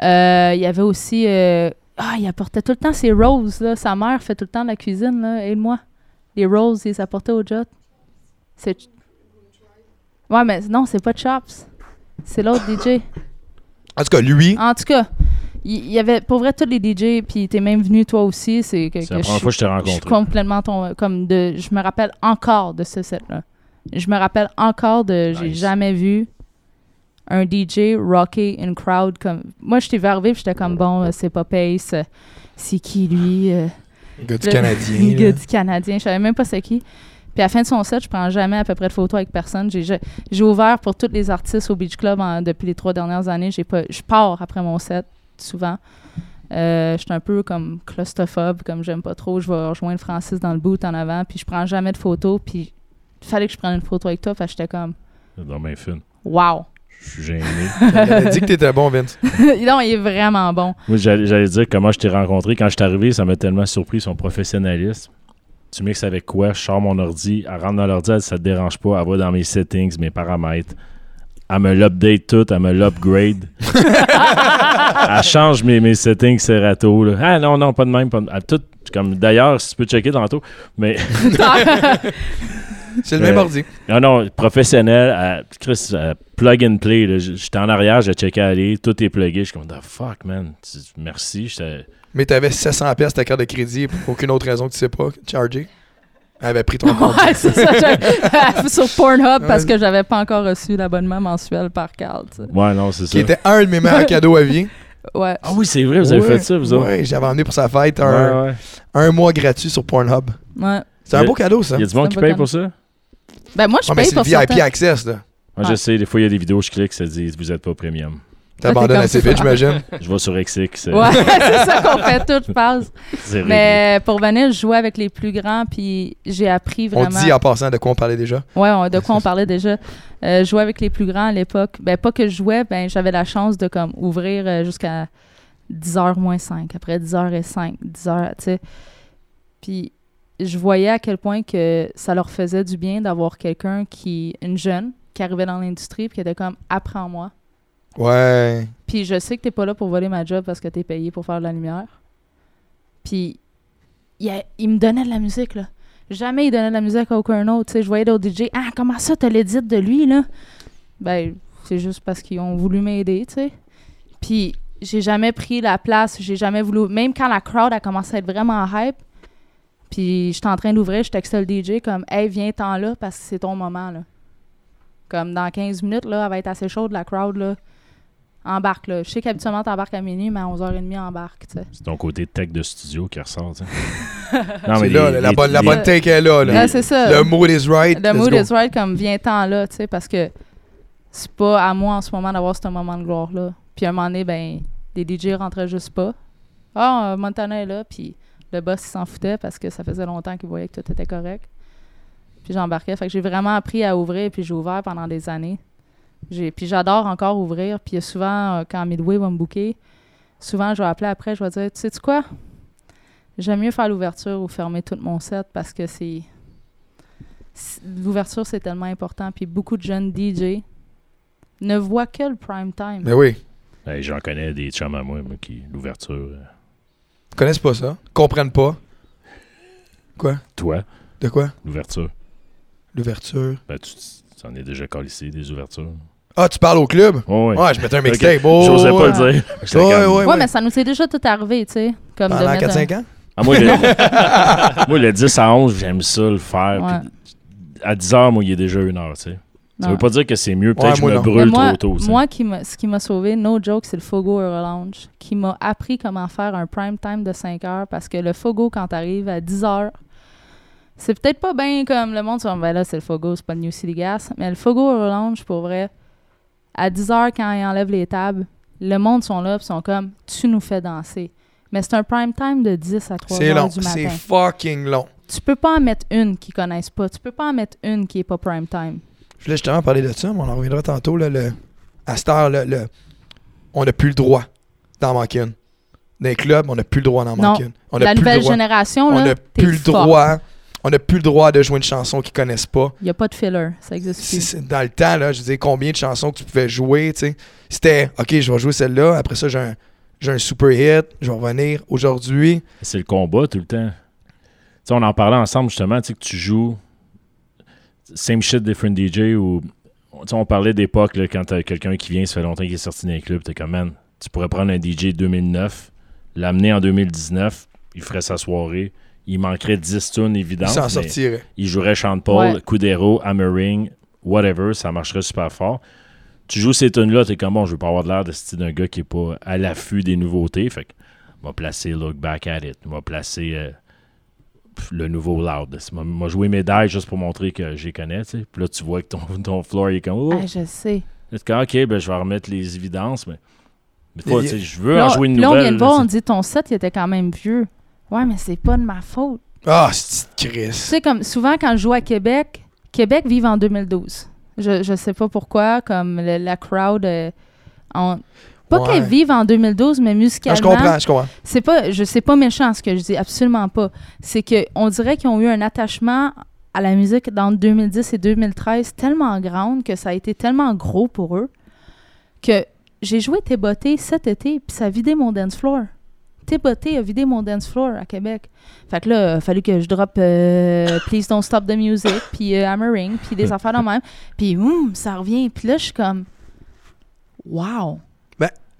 Il y avait aussi. ah, il apportait tout le temps ses roses, là. Sa mère fait tout le temps de la cuisine, là. Aide-moi. Les roses, il les apportait au Jot. C'est. Ouais, mais non, c'est pas Chops. C'est l'autre DJ. En tout cas, lui, En tout cas, il y avait pour vrai tous les DJ, puis t'es même venu toi aussi. C'est que, la je première fois que je t'ai je suis rencontré. complètement ton, comme de. Je me rappelle encore de ce set-là. Je me rappelle encore de. J'ai Nice. jamais vu un DJ rocker une crowd comme. Moi, je t'ai vu arriver, puis j'étais comme bon, euh, c'est pas Pace. euh, C'est qui lui euh, le gars du le- Canadien. <laughs> Le gars du Canadien. Je savais même pas c'est qui. Puis à la fin de son set, je prends jamais à peu près de photos avec personne. J'ai ouvert pour tous les artistes au Beach Club en- depuis les trois dernières années. J'ai pas, je pars après mon set souvent. Euh, je suis un peu comme claustrophobe, comme j'aime pas trop. Je vais rejoindre Francis dans le boot en avant, puis je prends jamais de photos. Puis il fallait que je prenne une photo avec toi, fait que j'étais comme dans mes fun. wow. Je suis gêné. <laughs> Il dit que t'étais bon, Vince. <laughs> non, il est vraiment bon. J'allais j'allais dire comment je t'ai rencontré. Quand je suis arrivé, ça m'a tellement surpris son professionnalisme. Tu mixes avec quoi? Je sors mon ordi, elle rentre dans l'ordi, elle dit, ça te dérange pas, elle va dans mes settings, mes paramètres. Elle me l'update tout, elle me l'upgrade. <laughs> elle change mes, mes settings Serato. Là. Ah non, non, pas de même. Pas de- elle tout, comme D'ailleurs, si tu peux checker tantôt. Mais <laughs> C'est le même Euh, ordi. non, non, professionnel, elle- Chris, plug and play. J'étais en arrière, j'ai checké aller, tout est plugué. Je suis comme, the fuck, man. Merci. Mais t'avais 700 pièces ta carte de crédit pour aucune autre raison que tu sais pas, chargé. Elle avait pris ton compte. ouais, c'est ça. <laughs> <laughs> Sur Pornhub, parce que j'avais pas encore reçu l'abonnement mensuel par tu sais. Ouais, non, c'est ça. Qui était un de mes meilleurs cadeaux à vie. <laughs> Ouais. Ah oui, c'est vrai, vous avez Ouais, fait ça, vous autres. Ouais, j'avais emmené pour sa fête un, Ouais, ouais. un mois gratuit sur Pornhub. Ouais. C'est un beau cadeau, ça. Il y a du monde qui paye pour ça? Ben moi, je Ah, mais paye c'est le pour VIP certains. Access, là. Moi, Ouais. je sais, des fois, il y a des vidéos, je clique, ça dit vous êtes pas premium. T'abandonnes comme assez vite, j'imagine? Je vais sur XX. euh, Ouais, <laughs> c'est ça qu'on fait tout, je pense. <laughs> Mais pour venir, je jouais avec les plus grands, puis j'ai appris On vraiment. dit en passant de quoi on parlait déjà. Ouais, on- de quoi on <laughs> parlait déjà. Euh, je jouais avec les plus grands à l'époque. Ben, pas que je jouais, ben, j'avais la chance de comme ouvrir euh, jusqu'à 10h moins 5, après 10h05, 10h, tu sais. Puis je voyais à quel point que ça leur faisait du bien d'avoir quelqu'un qui, une jeune, qui arrivait dans l'industrie, puis qui était comme apprends-moi. Ouais. Puis je sais que t'es pas là pour voler ma job parce que t'es payé pour faire de la lumière. Puis il, il me donnait de la musique, là. Jamais il donnait de la musique à aucun autre. Tu sais, je voyais d'autres DJ. Ah, comment ça, t'as l'édit de lui, là? Ben, c'est juste parce qu'ils ont voulu m'aider, tu sais. Puis j'ai jamais pris la place, j'ai jamais voulu. Même quand la crowd a commencé à être vraiment hype, puis j'étais en train d'ouvrir, je textais le DJ comme, hey, viens-t'en là parce que c'est ton moment, là. Comme dans 15 minutes, là, elle va être assez chaude, la crowd, là embarque là. Je sais qu'habituellement t'embarques à minuit, mais à 11h30 embarque, tu sais. C'est ton côté tech de studio qui ressort. sais. <laughs> C'est là, les- la, les- bonne, la les- bonne take est là. là. Là, c'est ça. Le mood is right. Le mood go. is right comme viens-t'en là, tu sais, parce que c'est pas à moi en ce moment d'avoir ce moment de gloire-là. Puis à un moment donné, ben, les DJ rentraient juste pas. Ah, euh, Montana est là, puis le boss, il s'en foutait parce que ça faisait longtemps qu'il voyait que tout était correct. Puis j'embarquais. Fait que j'ai vraiment appris à ouvrir, puis j'ai ouvert pendant des années. Puis j'adore encore ouvrir. Puis souvent, euh, quand Midway va me booker, souvent je vais appeler après, je vais dire, tu sais quoi? J'aime mieux faire l'ouverture ou fermer tout mon set parce que c'est. L'ouverture, c'est tellement important. Puis beaucoup de jeunes DJ ne voient que le prime time. Mais oui. Ben, J'en connais des chums à moi, moi, qui l'ouverture. euh, connaissent pas ça? Comprennent pas? Quoi? Toi, De quoi? l'ouverture. L'ouverture. Ben, tu en es déjà ici des ouvertures. Ah, tu parles au club? Oh, ouais. Ouais, je mettais un mixtape. Oh, J'osais pas ouais. le dire. J'étais Ouais, comme- ouais, Ouais, mais ça nous est déjà tout arrivé, tu sais. Comme Pendant mettre 4-5 ans? Ah, moi, le... <laughs> moi, le 10 à 11, j'aime ça le faire. Ouais. Puis à 10 heures, moi, il est déjà une heure, tu sais. Ça veut pas dire que c'est mieux. Peut-être Ouais, que je me non. brûle moi, trop tôt. moi qui ce qui m'a sauvé, no joke, c'est le Fogo Euro Lounge, qui m'a appris comment faire un prime time de 5 heures parce que le Fogo, quand t'arrives à 10 heures, c'est peut-être pas bien comme le monde, tu vas ben là, c'est le Fogo, c'est pas le New City Gas, mais le Fogo Euro Lounge, pour vrai, à 10 heures, quand ils enlèvent les tables, le monde sont là, puis sont comme, tu nous fais danser. Mais c'est un prime time de 10 à 3 C'est heures long. du C'est matin. fucking long. Tu peux pas en mettre une qui connaissent pas. Tu peux pas en mettre une qui est pas prime time. Je voulais justement parler de ça, mais on en reviendra tantôt. Là, le, à cette heure, là, le, on n'a plus le droit d'en manquer une. Dans les clubs, on n'a plus le droit d'en manquer une. On La plus le nouvelle droit. génération, On n'a plus le fort. On n'a plus le droit de jouer une chanson qu'ils connaissent pas. Il n'y a pas de filler. Ça existe plus. dans le temps, là, je disais combien de chansons que tu pouvais jouer, tu sais? C'était OK, je vais jouer celle-là, après ça, j'ai un, j'ai un super hit, je vais revenir. Aujourd'hui, C'est le combat tout le temps. Tu sais, on en parlait ensemble justement, tu sais, que tu joues same shit, different DJ ou tu sais, on parlait d'époque là, quand t'as quelqu'un qui vient, ça fait longtemps qu'il est sorti d'un club, t'es comme man, tu pourrais prendre un DJ 2009, l'amener en 2019, il ferait sa soirée, il manquerait 10 tunes il évidentes, s'en mais sortirait. il jouerait Sean Paul, Ouais. Kudero, Hammering, whatever, ça marcherait super fort. Tu joues ces tunes-là, t'es comme bon, je veux pas avoir de l'air de style d'un gars qui est pas à l'affût des nouveautés. Fait que, on va placer Look Back at It. On va placer euh, le nouveau Loud. On m'a joué médaille juste pour montrer que j'y connais. Puis là, tu vois que ton, ton floor il est comme, oh, Ah, je sais. Comme, ok, ben je vais remettre les évidences, mais. mais sais, je veux en jouer une puis là, on nouvelle. vient de voir, on dit ton set, il était quand même vieux. Ouais, mais c'est pas de ma faute. Ah, c'est Chris. Tu sais, comme souvent, quand je joue à Québec, Québec vive en 2012. Je, je sais pas pourquoi, comme le- la crowd. euh, Pas Ouais. qu'elle vive en 2012, mais musicalement. je comprends, je comprends. C'est pas, je sais pas méchant ce que je dis, absolument pas. C'est que on dirait qu'ils ont eu un attachement à la musique dans 2010 et 2013 tellement grande que ça a été tellement gros pour eux que j'ai joué Téboté cet été puis ça a vidé mon dance floor. Téboté a vidé mon dance floor à Québec. Fait que là, il a fallu que je drop euh, Please Don't Stop the Music <laughs> puis euh, Hammering puis des affaires de même. Puis hum, ça revient. Puis là, je suis comme wow.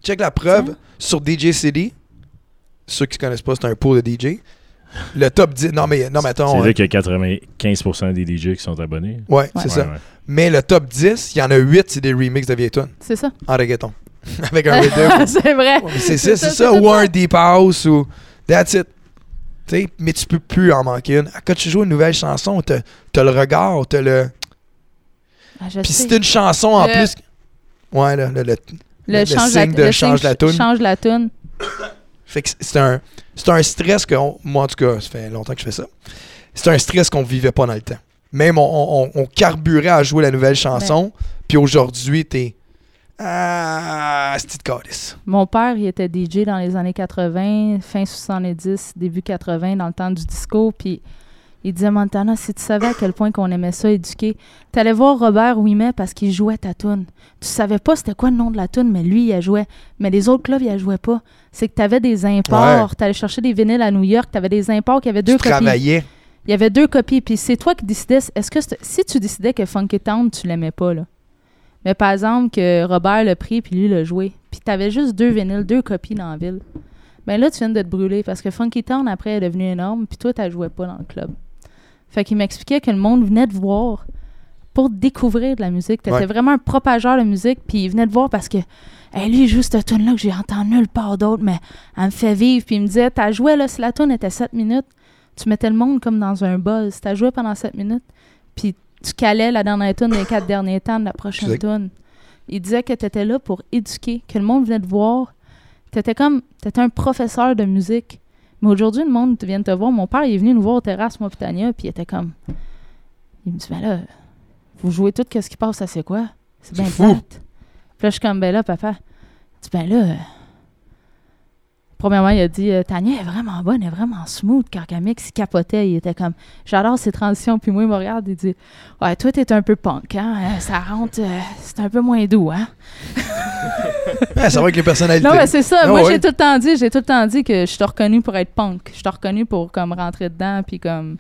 Check la preuve sur DJ City. Ceux qui ne connaissent pas, c'est un pool de DJ. Le top 10. Non, mais, non, mais C'est attends. là euh, qu'il y a 95% des DJ qui sont abonnés. Ouais, c'est Ouais. ça. Ouais. Mais le top 10, il y en a 8, c'est des remixes de vieilles tunes C'est ça. en reggaeton. <laughs> Avec un <laughs> rhythm. c'est vrai. C'est ça, c'est ça. Ou un deep house ou. That's it. Tu sais, mais tu peux plus en manquer une. Quand tu joues une nouvelle chanson, t'as as le regard, t'as le. Ah, Puis sais. c'est une chanson en Le- plus. Ouais, là, le, le- Le, change signe la, de le change la toune. Change la toune. Fait que c'est un, un stress que, on- moi en tout cas, ça fait longtemps que je fais ça. C'est un stress qu'on vivait pas dans le temps. Même on, on- on carburait à jouer la nouvelle chanson, puis aujourd'hui, t'es. Ah, c'est de calice. Mon père, il était DJ dans les années 80, fin 70, début 80, dans le temps du disco. Puis il disait Montana, si tu savais à quel point qu'on aimait ça éduquer, t'allais voir Robert Ouimet parce qu'il jouait ta toune. Tu savais pas c'était quoi le nom de la toune, mais lui, il la jouait. Mais les autres clubs, il la jouait pas. C'est que t'avais des imports. Ouais. T'allais chercher des vinyles à New York, t'avais des imports qui avaient deux Tu copies. travaillais. Il y avait deux copies, puis c'est toi qui décidais. Est-ce que c'est- si tu décidais que Funky Town, tu l'aimais pas, là. Mais par exemple, que Robert l'a pris, puis lui l'a joué. Puis t'avais juste deux vinyles, deux copies dans la ville. Ben là, tu viens de te brûler parce que Funky Town, après, est devenu énorme, puis toi, t'as joué pas dans le club. Fait qu'il m'expliquait que le monde venait te voir pour découvrir de la musique. T'étais Ouais. vraiment un propageur de musique, puis il venait te voir parce que, hey, lui, il joue cette tune là que j'ai entendu nulle part d'autre, mais elle me fait vivre. Puis il me disait, t'as joué, là, si la tune était 7 minutes, tu mettais le monde comme dans un buzz. T'as joué pendant 7 minutes, puis tu calais la dernière tune des quatre derniers temps de la prochaine tune. Il disait que tu étais là pour éduquer, que le monde venait te voir. Tu étais comme, tu un professeur de musique. Mais aujourd'hui, le monde vient te voir. Mon père, il est venu nous voir au terrasse, moi, puis Tania, puis il était comme. Il me dit, ben là, vous jouez tout, qu'est-ce qui passe, ça c'est quoi? C'est bien fou. plate. Puis là, je suis comme, ben là, papa. Il dit, ben là, Premièrement, il a dit euh, Tania est vraiment bonne, elle est vraiment smooth. Quand mec s'y capotait, il était comme J'adore ses transitions. Puis moi, il me regarde et dit Ouais, toi, t'es un peu punk, hein Euh, Ça rentre, euh, c'est un peu moins doux, hein Ouais, c'est vrai que les personnalités. Non, mais c'est ça. Ah Moi, ouais. j'ai tout le temps dit, j'ai tout le temps dit que je t'ai reconnu pour être punk. Je t'ai reconnu pour comme rentrer dedans, puis comme.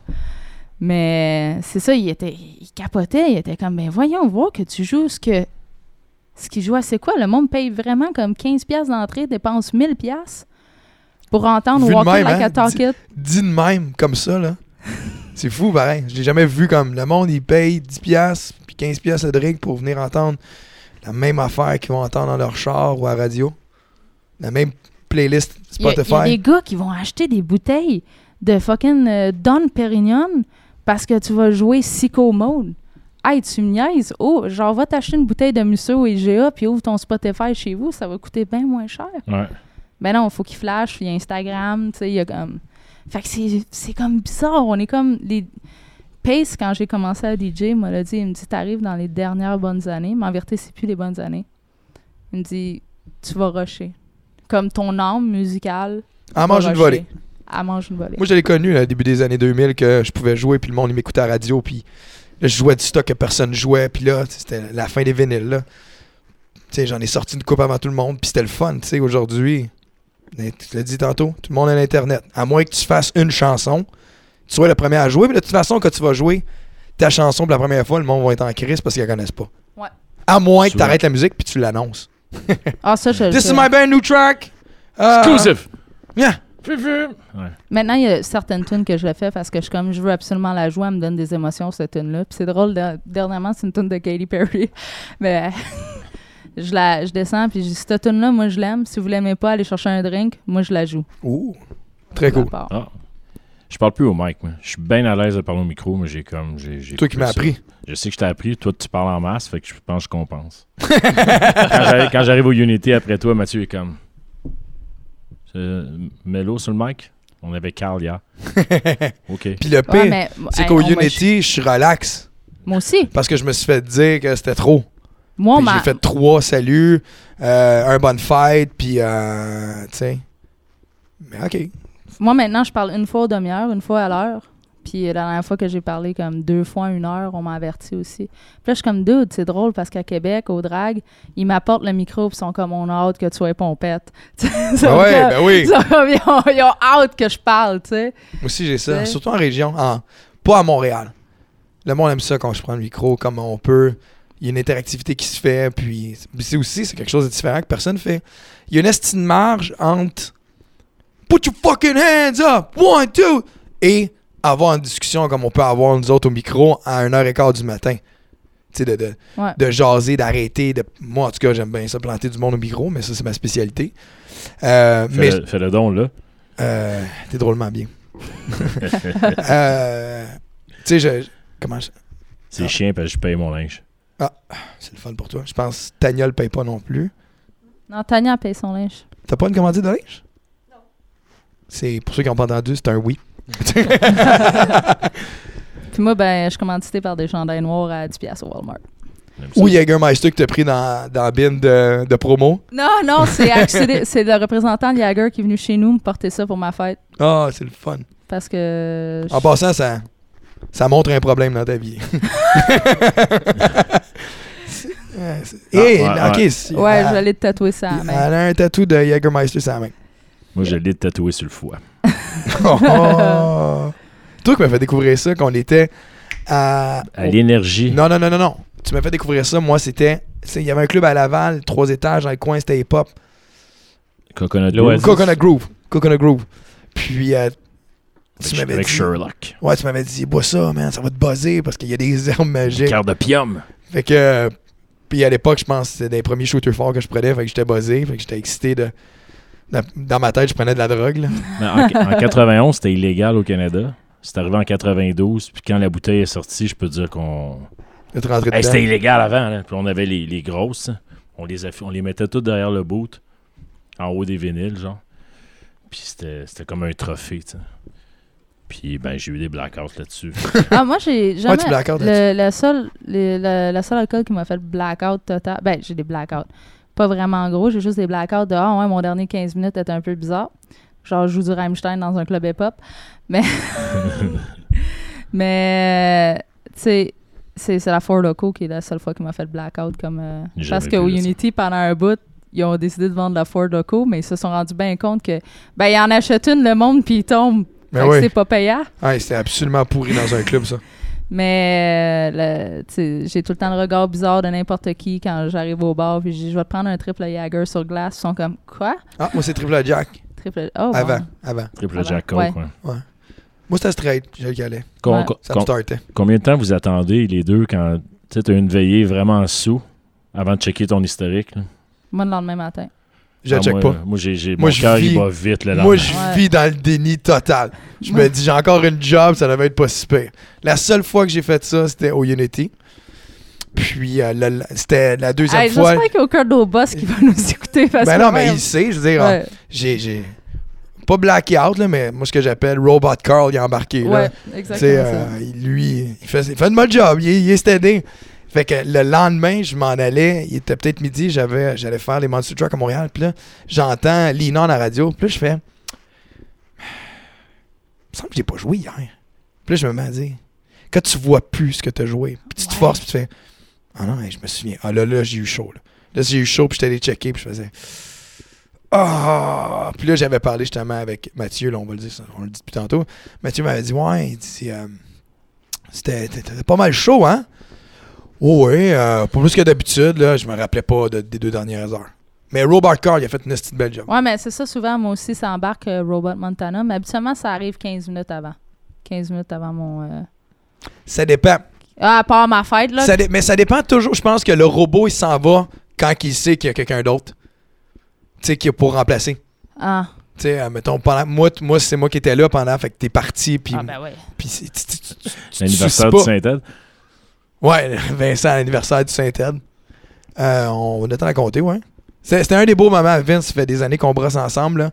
Mais c'est ça, il était, il capotait, il était comme, ben voyons voir que tu joues ce que, ce qu'il jouait, c'est quoi? Le monde paye vraiment comme 15 pièces d'entrée, dépense 1000 pièces pour entendre Walker même, Like hein, a Talk It. Dit de même, comme ça, là. C'est fou, pareil. Je l'ai jamais vu comme le monde, il paye 10$ piastres, puis 15$ piastres le drink pour venir entendre la même affaire qu'ils vont entendre dans leur char ou à la radio. La même playlist Il y, a, il y a Spotify. des gars qui vont acheter des bouteilles de fucking euh, Don Perignon parce que tu vas jouer Sicko Mode. Hey, tu me niaises? Oh, genre, va t'acheter une bouteille de Musso et GA puis ouvre ton Spotify chez vous, ça va coûter bien moins cher. Ouais. Ben non, il faut qu'il flash, il y a Instagram, tu sais, il y a comme... Fait que c'est, comme bizarre, on est comme... les Pace, quand j'ai commencé à DJ, m'a dit, il me dit, t'arrives dans les dernières bonnes années, mais en vérité, c'est plus les bonnes années. Il me dit, tu vas rusher. Comme ton âme musicale En va mange une volée. Elle mange une volée. Moi, je l'ai connu là, au début des années 2000 que je pouvais jouer, puis le monde il m'écoutait à la radio, puis là, je jouais du stock que personne jouait, puis là, c'était la fin des vinyles. Là. Tu sais, j'en ai sorti une coupe avant tout le monde, puis c'était le fun. Tu sais, aujourd'hui, tu l'as dit tantôt, tout le monde a l'Internet. À moins que tu fasses une chanson, tu sois le premier à jouer, mais de toute façon, quand tu vas jouer ta chanson pour la première fois, le monde va être en crise parce qu'ils la connaissent pas. Ouais. À moins que tu arrêtes la musique puis tu l'annonces. Ah, ça, je le This is my band new track. Uh, Exclusive! Yeah. Ouais. Maintenant, il y a certaines tunes que je le fais parce que je, comme, je veux absolument la jouer, elle me donne des émotions, cette tune-là. Puis c'est drôle, de- dernièrement, c'est une tune de Katy Perry. <laughs> Mais je, la, je descends, puis je dis, cette tune-là, moi, je l'aime. Si vous l'aimez pas, allez chercher un drink. Moi, je la joue. Ouh, très cool. Ah. Je parle plus au mic, moi. Je suis bien à l'aise de parler au micro, mais j'ai comme. j'ai- j'ai Toi qui m'as appris. Je sais que je t'ai appris. Toi, tu parles en masse, fait que je pense que je compense. <laughs> quand j'arrive- quand j'arrive au Unity après toi, Mathieu est comme. Euh, Mets-l'eau sur le mic? On avait Carl hier. <laughs> OK. Puis le Ouais, pire, mais, c'est qu'au Unity, je suis relax. Moi aussi. Parce que je me suis fait dire que c'était trop. Moi, J'ai fait trois saluts, euh, un bonne fête, puis euh, tu sais. Mais ok. moi, maintenant, je parle une fois au demi-heure, une fois à l'heure. Puis la dernière fois que j'ai parlé comme deux fois une heure, on m'a averti aussi. Puis là, je suis comme, dude, c'est drôle parce qu'à Québec, au drag, ils m'apportent le micro puis ils sont comme, on a hâte que tu sois pompette. <laughs> Ah ouais, ben oui. Ils, <laughs> ont, ils ont hâte que je parle, tu sais. Moi aussi, j'ai ça. Surtout en région. en- pas à Montréal. Le monde aime ça quand je prends le micro, comme on peut. Il y a une interactivité qui se fait, puis puis c'est aussi c'est quelque chose de différent que personne fait. Il y a une estime marge entre Put your fucking hands up! One, two! Et avoir une discussion comme on peut avoir nous autres au micro à 1h15 du matin. Tu sais, de, de, Ouais. de jaser, d'arrêter. De... Moi, en tout cas, j'aime bien ça, planter du monde au micro, mais ça, c'est ma spécialité. Euh, mais Fais, le, fais le don, là. euh, t'es drôlement bien. <laughs> Euh, tu sais, je. je- Comment je- C'est Ah. chiant parce que je paye mon linge. C'est le fun pour toi. Je pense que Tania le paye pas non plus. Non, Tania paye son linge. T'as pas une commandite de linge? Non. C'est pour ceux qui n'ont pas entendu, c'est un oui. <laughs> Puis moi, ben, je suis commandité par des chandails noirs à 10 piastres au Walmart. Ou Jägermeister que t'as pris dans, dans la bin de, de promo. Non, non, c'est <laughs> c'est le représentant de Jagger qui est venu chez nous me porter ça pour ma fête. Ah, c'est le fun. Parce que. En passant, ça, ça montre un problème dans ta vie. Ouais, <laughs> c'est- Ah, Hey, ouais, ok. ouais. Ouais, elle- je aller te tatouer ça. elle a un tatou de Jägermeister sur la main. Moi, je l'ai tatoué sur le foie. <laughs> Oh. Toi qui m'as fait découvrir ça, qu'on était à. À l'énergie. Non, non, non, non, non. Tu m'as fait découvrir ça. Moi, c'était. tu sais, Il y avait un club à Laval, trois étages, dans le coin, c'était hip-hop. Coconut. Grove. Coconut Groove. Coconut Groove. Puis, euh, tu Avec, dit. Sherlock. Ouais, tu m'avais dit, bois ça, man, ça va te buzzer parce qu'il y a des <laughs> herbes magiques. Carte de pium. Fait que. Puis à l'époque, je pense que c'était des premiers shooters forts que je prenais. Fait que j'étais buzzé. Fait que j'étais excité de. Dans ma tête, je prenais de la drogue. Là. <laughs> En, en 91, c'était illégal au Canada. C'est arrivé en 92. Puis quand la bouteille est sortie, je peux dire qu'on. Hey, c'était illégal avant. Là. Puis on avait les, les grosses. On les, on les mettait toutes derrière le boot. En haut des vinyles, genre. Puis c'était c'était comme un trophée, tu sais. Puis ben, j'ai eu des blackouts là-dessus. Ah, moi, j'ai jamais. tu le, la, seule, les- la, la seule alcool qui m'a fait blackout total. Ben, j'ai des blackouts. pas vraiment gros. J'ai juste des blackouts de Ah ouais, mon dernier 15 minutes était un peu bizarre. Genre, je joue du Rammstein dans un club hip-hop. Mais. <laughs> Mais. Tu sais. C'est c'est la Four Loco qui est la seule fois qui m'a fait le blackout comme euh, parce qu'au. Unity pendant un bout ils ont décidé de vendre la Ford Loco mais ils se sont rendus bien compte que ben ils en achètent une le monde puis ils tombent oui. c'est pas payant Ouais, c'était absolument pourri dans un club, ça. mais euh, j'ai tout le temps le regard bizarre de n'importe qui quand j'arrive au bar puis je dis je vais te prendre un triple Jagger sur glace ils sont comme quoi? Ah, moi, c'est Triple Jack. triple oh bon. Avant, avant. Triple Ah Jack Coke, ouais. Moi, c'était straight. J'ai le galet. Com- Ouais. Ça me startait. combien de temps vous attendez, les deux, quand tu as une veillée vraiment sous avant de checker ton historique? là? moi le lendemain matin Je Ah, check moi, pas. Moi, j'ai, j'ai- Moi, mon je cœur, il vis- bat vite le. Moi, je Ouais. vis dans le déni total. Je me dis, j'ai encore une job, ça devait être pas si pire. La seule fois que j'ai fait ça, c'était au Unity. Puis, euh, le- le- c'était la deuxième Hey, fois. j'espère qu'il n'y a aucun de nos boss qui va nous écouter parce Ben que non, mais il sait, je veux dire, ouais, j'ai, j'ai pas blackout, là, mais moi, ce que j'appelle Robot Carl, il est embarqué. là. ouais Tu exactement ça. euh, il- lui, il fait, il fait de bon job, il, est- il est. Fait que le lendemain, je m'en allais, il était peut-être midi, j'avais, j'allais faire les Monster Truck à Montréal, puis là, j'entends Lina à la radio, puis là, je fais... Il me semble que j'ai pas joué hier. Puis là, je me mets à dire, quand tu vois plus ce que tu as joué, puis tu te forces, puis tu fais, ah non, je me souviens, ah là, là, j'ai eu chaud, là. Là, j'ai eu chaud, puis j'étais allé checker, puis je faisais... Ah! Puis là, j'avais parlé justement avec Mathieu, là, on va le dire, ça, on le dit depuis tantôt. Mathieu m'avait dit, ouais, il dit, euh, c'était c'était pas mal chaud, hein? Oh, oui, euh, pas plus que d'habitude, là, je me rappelais pas de- des deux dernières heures. Mais Robert Carr, il a fait une petite belle job. Ouais, mais c'est ça, souvent, moi aussi, ça embarque euh, Robot Montana, mais habituellement, ça arrive 15 minutes avant. 15 minutes avant mon. euh, Ça dépend. Ah, à part ma fête, là. Ça dé- mais ça dépend toujours, je pense que le robot, il s'en va quand il sait qu'il y a quelqu'un d'autre. Tu sais, qui est pour remplacer. Ah, Tu sais, euh, mettons, pendant, moi, moi c'est moi qui étais là pendant, fait que t'es parti, puis. ah, ben ouais. puis c'est- tu- tu- tu- tu- tu- L'anniversaire tu du Saint-Ed. Ouais, <laughs> Vincent, l'anniversaire du Saint-Ed. Euh, on a temps à compter, ouais. C'était un des beaux moments. Vince, ça fait des années qu'on brosse ensemble, là.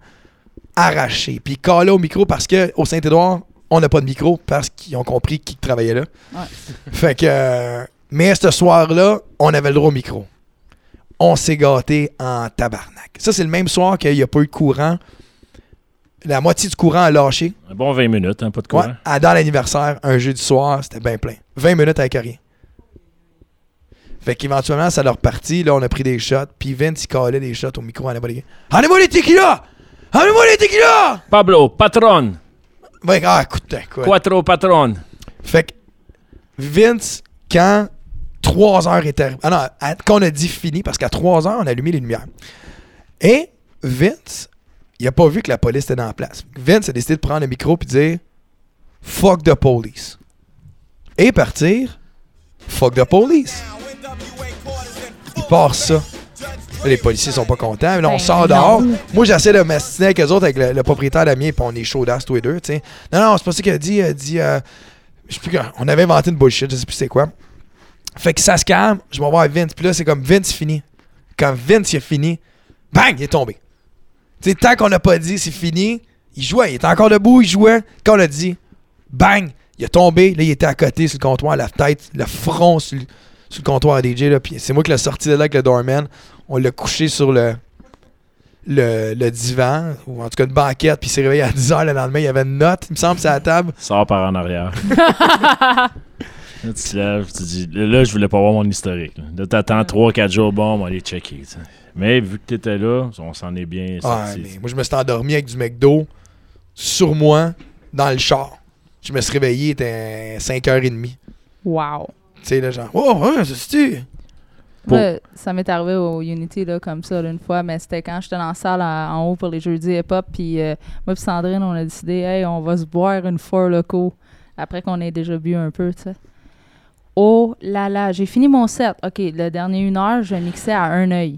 Arraché. Puis collé au micro parce que au Saint-Édouard, on n'a pas de micro parce qu'ils ont compris qui travaillait là. Ouais. <laughs> Fait que. euh, mais ce soir-là, on avait le droit au micro. On s'est gâté en tabarnak. Ça, c'est le même soir qu'il n'y a pas eu de courant. La moitié du courant a lâché. Un bon 20 minutes, hein, pas de Ouais, courant. à- dans l'anniversaire, un jeudi soir, c'était bien plein. 20 minutes avec rien. Fait qu'éventuellement, ça leur partit. Là, on a pris des shots. Puis Vince, il collait des shots au micro n'importe qui. Amenez-moi les tequila! Amenez-moi les tequila! Pablo, patron. Ouais, ah, écoute, quoi. Quattro patron. Fait que Vince, quand 3 heures est arrivé. Ah non, à- quand on a dit fini, parce qu'à 3 heures, on a allumé les lumières. Et Vince, il a pas vu que la police était dans la place. Vince a décidé de prendre le micro et de dire Fuck the police. Et partir Fuck the police. Part ça. Les policiers sont pas contents. Là, on Ben sort non. dehors. Moi, j'essaie de m'astiner avec eux autres, avec le, le propriétaire de la mienne, puis on est chaud d'as tous les deux, tu sais. Non, non, c'est pas ça qu'il a dit. Il a dit, euh, je sais plus, on avait inventé une bullshit, je sais plus c'est quoi. Fait que ça se calme, je vais voir Vince, puis là, c'est comme Vince fini. Quand Vince il a fini, bang, il est tombé. Tu sais, tant qu'on n'a pas dit c'est fini, il jouait, il était encore debout, il jouait. Quand on a dit, bang, il est tombé, là, il était à côté sur le comptoir, la tête, le front sur le, sur le comptoir à DJ, là, puis c'est moi qui l'ai sorti de là avec le doorman. On l'a couché sur le, le, le divan, ou en tout cas une banquette, puis il s'est réveillé à 10h le lendemain, il y avait une note, il me semble, sur la table. Sors par en arrière. <laughs> Là, tu te lèves, tu dis, là, je voulais pas voir mon historique. Là, Là, t'attends 3-4 jours, bon, on va aller checker. Mais vu que t'étais là, on s'en est bien Ouais, sorti. mais moi, je me suis endormi avec du McDo sur moi dans le char. Je me suis réveillé, il était 5h30. Wow. Tu sais, là, genre, oh, ouais, c'est tu. Pour- Moi, ça m'est arrivé au Unity là, comme ça là, une fois, mais c'était quand j'étais dans la salle à- en haut pour les jeudis hip-hop. Puis euh, moi et Sandrine, on a décidé, hey, on va se boire une Four Loco après qu'on ait déjà bu un peu, tu sais. Oh là là, j'ai fini mon set. OK, le dernier une heure, je mixais à un œil.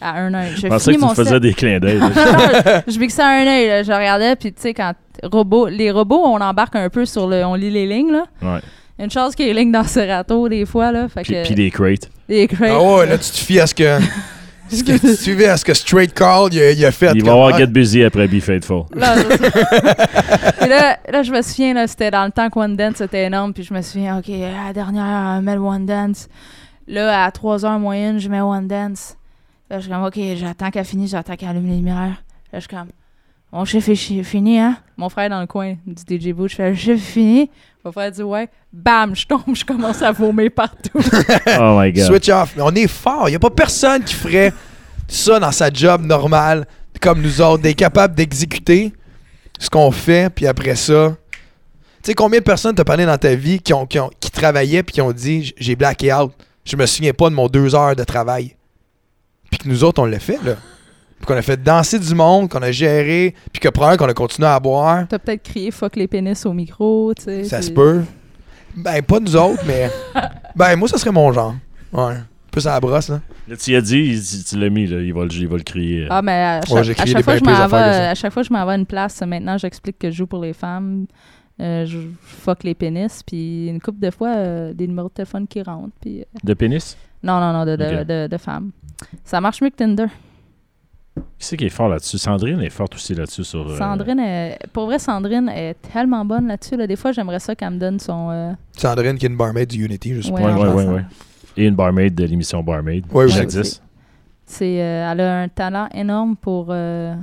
À un œil. Je pensais que tu faisais set. des clins d'œil. <laughs> je mixais à un œil, je regardais, puis tu sais, quand robot, les robots, on embarque un peu sur le. On lit les lignes, là. Ouais. Une chance qu'il y ait les lignes dans Serato, des fois, là. Fait Puis, que. puis des crates. les crates. Ah ouais, là, tu te fies à ce que. <laughs> ce que tu suivais à ce que Straight Carl il a, il a fait. Il va avoir Get Busy après Be Faithful. Là, <laughs> Et là, là, je me souviens, là, c'était dans le temps que One Dance c'était énorme, puis je me souviens, OK, la dernière, euh, mets le One Dance. Là, à 3 heures moyenne, je mets One Dance. Là, je suis comme, OK, j'attends qu'elle finisse, j'attends qu'elle allume les lumières. Là, je suis comme, mon chiffre est fini, hein? Mon frère dans le coin du DJ Booth, je fais, le chiffre est fini. Mon frère dit, ouais. Bam, je tombe, je commence à vomir partout. <laughs> Oh my god. Switch off. Mais on est fort. Il n'y a pas personne qui ferait ça dans sa job normale, comme nous autres, d'être capable d'exécuter ce qu'on fait, puis après ça. Tu sais, combien de personnes t'as parlé dans ta vie qui, ont, qui, ont- qui travaillaient puis qui ont dit j'ai blacké out, je me souviens pas de mon deux heures de travail. Puis que nous autres, on l'a fait, là. Puis qu'on a fait danser du monde, qu'on a géré, puis que probablement qu'on a continué à boire. T'as peut-être crié fuck les pénis au micro, tu sais. Ça se peut. Ben, pas nous autres, mais. <laughs> ben, moi, ça serait mon genre. Ouais. Plus à la brosse, là. Là, tu y as dit, il- tu tu l'as mis, là, il, va le, il va le crier. Ah, mais à chaque, Ouais, j'ai à crié chaque des fois, je m'en vais, à chaque fois que je m'en vais à une place, maintenant, j'explique que je joue pour les femmes. euh, je fuck les pénis, puis une couple de fois, euh, des numéros de téléphone qui rentrent. Puis, euh, De pénis? non, non, non, de, de, de femmes. Ça marche mieux que Tinder. Qui c'est qui est fort là-dessus? Sandrine est forte aussi là-dessus sur. euh, Sandrine, est- pour vrai, Sandrine est tellement bonne là-dessus. là. Des fois, j'aimerais ça qu'elle me donne son. euh, Sandrine, qui est une barmaid du Unity, je suppose. Ouais, en ouais, ouais, passant. ouais. Et une barmaid de l'émission Barmaid. Qui aussi. existe? C'est, euh, elle a un talent énorme pour, euh,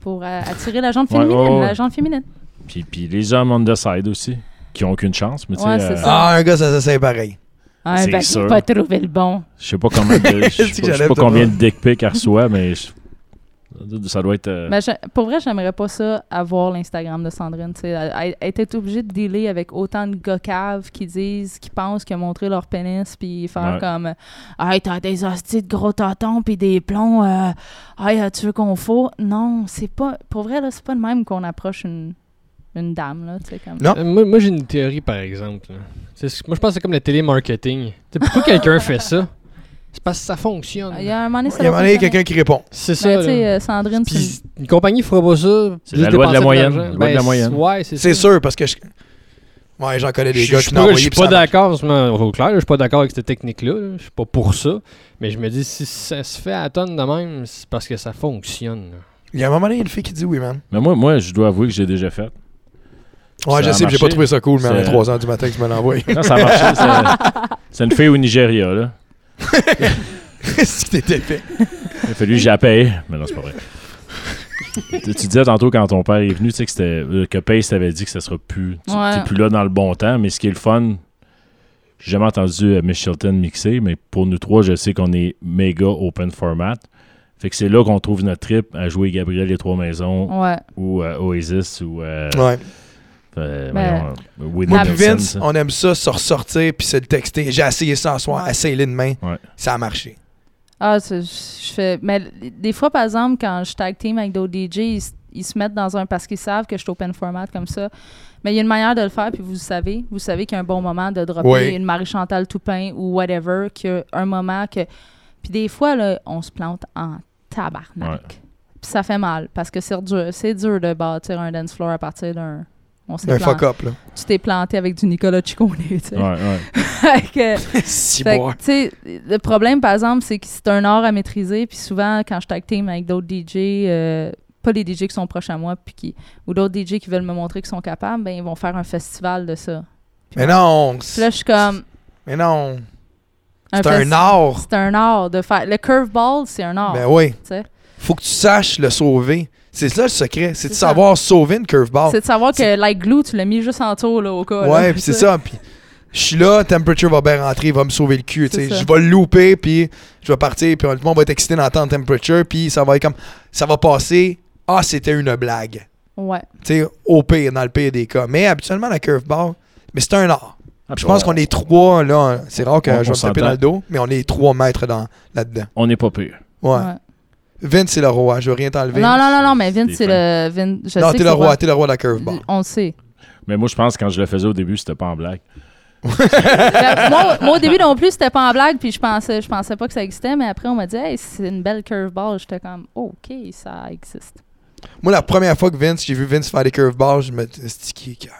pour euh, attirer la gente féminine. ouais, ouais. La gente féminine. Puis, puis les hommes on the side aussi, qui ont aucune chance. Mais tu sais, Ouais, c'est euh, ça. Ah, un gars, ça, ça c'est pareil. Ah, C'est ben, sûr. il va trouver le bon. je sais pas <laughs> combien de, je sais que pas, je sais combien de dick pics elle reçoit, mais je- ça doit être. euh, Mais j'ai- pour vrai, j'aimerais pas ça avoir l'Instagram de Sandrine. tu sais. Elle, était obligée de dealer avec autant de gars caves qui disent, qui pensent ont montré leur pénis, puis faire Ouais. comme Hey, t'as des hosties de gros tatons, puis des plombs. euh, hey, tu veux qu'on faut Non, c'est pas. Pour vrai, là, c'est pas de même qu'on approche une, une dame. Là, tu sais, comme... Non. Euh, moi, moi, j'ai une théorie, par exemple. là. C'est Moi, je pense que c'est comme le télémarketing. Tu sais, pourquoi <laughs> quelqu'un fait ça? C'est parce que ça fonctionne. Il y a un moment donné, ça Il y a un va moment donné, fonctionner. quelqu'un qui répond. C'est ça. Mais tu sais, là. euh, Sandrine, c'est une- Puis une compagnie fera pas ça. C'est juste la loi de la dépenser moyenne, l'argent. la loi de la Ben, moyenne. Ouais, c'est C'est ça. sûr, parce que je. Ouais, j'en connais des Je gars je qui suis n'ont pas, je envoyé suis pas d'accord, c'est au clair, je suis pas d'accord avec cette technique-là. là. Je suis pas pour ça. Mais je me dis, si ça se fait à tonne de même, c'est parce que ça fonctionne. là. Il y a un moment donné, il y a une fille qui dit oui, man. Mais moi, moi, je dois avouer que j'ai déjà fait. Ouais, je sais, j'ai pas trouvé ça cool, mais à C'est- 3 h du matin que tu me envoyé. Non, ça a marché. <laughs> c'est- une fille au Nigeria, là. Qu'est-ce qui t'était fait? Il a fallu que j'appelle. Mais non, c'est pas vrai. tu, tu disais tantôt quand ton père est venu, tu sais que c'était euh, que Pace t'avait dit que ça sera plus. Tu Ouais. t'es plus là dans le bon temps, mais ce qui est le fun, j'ai jamais entendu euh, Miss mixer, mais pour nous trois, je sais qu'on est méga open format. Fait que c'est là qu'on trouve notre trip à jouer Gabriel les Trois Maisons Ouais. ou euh, Oasis ou euh, Ouais. Euh, Ben, voyons, euh, Moi, Vince, ça. on aime ça, se ressortir, puis se le texter. J'ai essayé ça en soir, essaye-le demain. Ouais. Ça a marché. Ah, je fais. Mais des fois, par exemple, quand je tag team avec d'autres DJ, ils, se mettent dans un. Parce qu'ils savent que je suis open format comme ça. Mais il y a une manière de le faire, puis vous le savez. Vous savez qu'il y a un bon moment de dropper Oui. une Marie-Chantal Toupin ou whatever, qu'il y a un moment que. Puis des fois, là, on se plante en tabarnak. Ouais. Puis ça fait mal, parce que c'est dur, c'est dur de bâtir un dance floor à partir d'un. On s'est Un planté. fuck-up, là. Tu t'es planté avec du Nicolas Ciccone, tu sais. Ouais, ouais. <laughs> Fait que- le problème, par exemple, c'est que c'est un art à maîtriser. Puis souvent, quand je tag team avec d'autres DJ, euh, pas les DJ qui sont proches à moi, puis qui, ou d'autres DJ qui veulent me montrer qu'ils sont capables, ben, ils vont faire un festival de ça. Mais non! Puis là, je suis comme. Mais non! C'est un art! C'est un art de faire. Le curveball, c'est un art. Ben oui. tu sais. Faut que tu saches le sauver. C'est ça le secret. C'est de ça. savoir sauver une curveball. C'est de savoir que Like Glue, tu l'as mis juste en tour, là, au cas. Ouais, puis c'est ça. Puis je suis là, temperature va bien rentrer, il va me sauver le cul. Je vais le louper, puis je vais partir, puis tout le monde va être excité d'entendre temperature, puis ça va être comme. Ça va passer. Ah, c'était une blague. Ouais. Tu sais, au pire, dans le pire des cas. Mais habituellement, la curveball, mais c'est un art. Ah, Je pense qu'on est trois, là. C'est rare que On- je vais on me taper dans le dos, mais on est trois maîtres dans- là-dedans. On n'est pas pire. Ouais. ouais. Vince, c'est le roi. Je veux rien t'enlever. Non, non, non, non, mais Vince, c'est le. Vin- je Non, t'es le c'est roi, t'es le roi de la curveball. On le sait. Mais moi, je pense que quand je le faisais au début, c'était pas en blague. Ben, moi, moi, au début non plus, c'était pas en blague, puis je pensais, je pensais pas que ça existait, mais après, on m'a dit, hey, c'est une belle curveball. J'étais comme, OK, ça existe. Moi, la première fois que Vince, j'ai vu Vince faire des curveballs, je me dis, c'est qui est cave?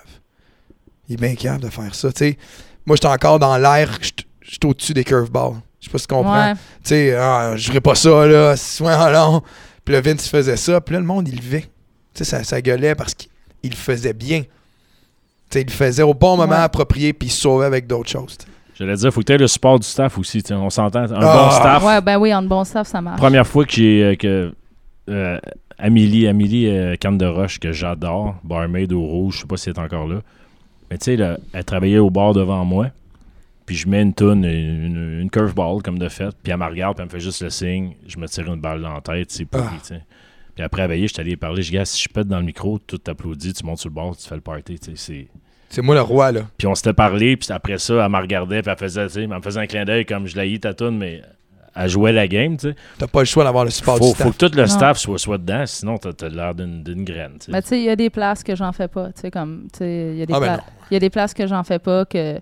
Il est bien cave de faire ça. tu sais. moi, j'étais encore dans l'air, j'étais j'étais au-dessus des curveballs. Je sais pas si tu comprends. Ouais. Tu sais, ah, je ferais pas ça, là, c'est soin long. Puis là, Vince, faisait ça, puis là, le monde, il levait. Tu sais, ça, ça gueulait parce qu'il il le faisait bien. Tu sais, il le faisait au bon moment Ouais. approprié, puis il se sauvait avec d'autres choses. J'allais dire, faut que tu aies le support du staff aussi. tu sais, On s'entend. Un Ah. bon staff. Ouais, ben oui, en bon staff, ça marche. Première fois que j'ai. euh, que, euh, Amélie, Amélie euh, de Roche, que j'adore, barmaid au rouge, je sais pas si elle est encore là. Mais tu sais, elle travaillait au bar devant moi. Puis je mets une toune, une, une curveball comme de fait. Puis elle me regarde, puis elle me fait juste le signe. Je me tire une balle dans la tête, c'est pourri, Ah. tu sais. Puis après, à veiller, je suis allé parler. Je dis, gars, si je pète dans le micro, tout t'applaudit, tu montes sur le bar, tu fais le party, tu sais. c'est- C'est moi le roi, là. Puis on s'était parlé, puis après ça, elle me regardait, puis elle faisait, tu sais, elle me faisait un clin d'œil comme je l'ai ta toune, mais elle jouait la game, tu sais. T'as pas le choix d'avoir le support Faut, du staff. faut que tout le Non. staff soit, soit dedans, sinon t'as t'as l'air d'une d'une graine, tu sais. Mais tu sais, il y a des places que j'en fais pas. Tu sais, comme, tu sais, il y a des Ah, ben pla- y a des places que j'en fais pas que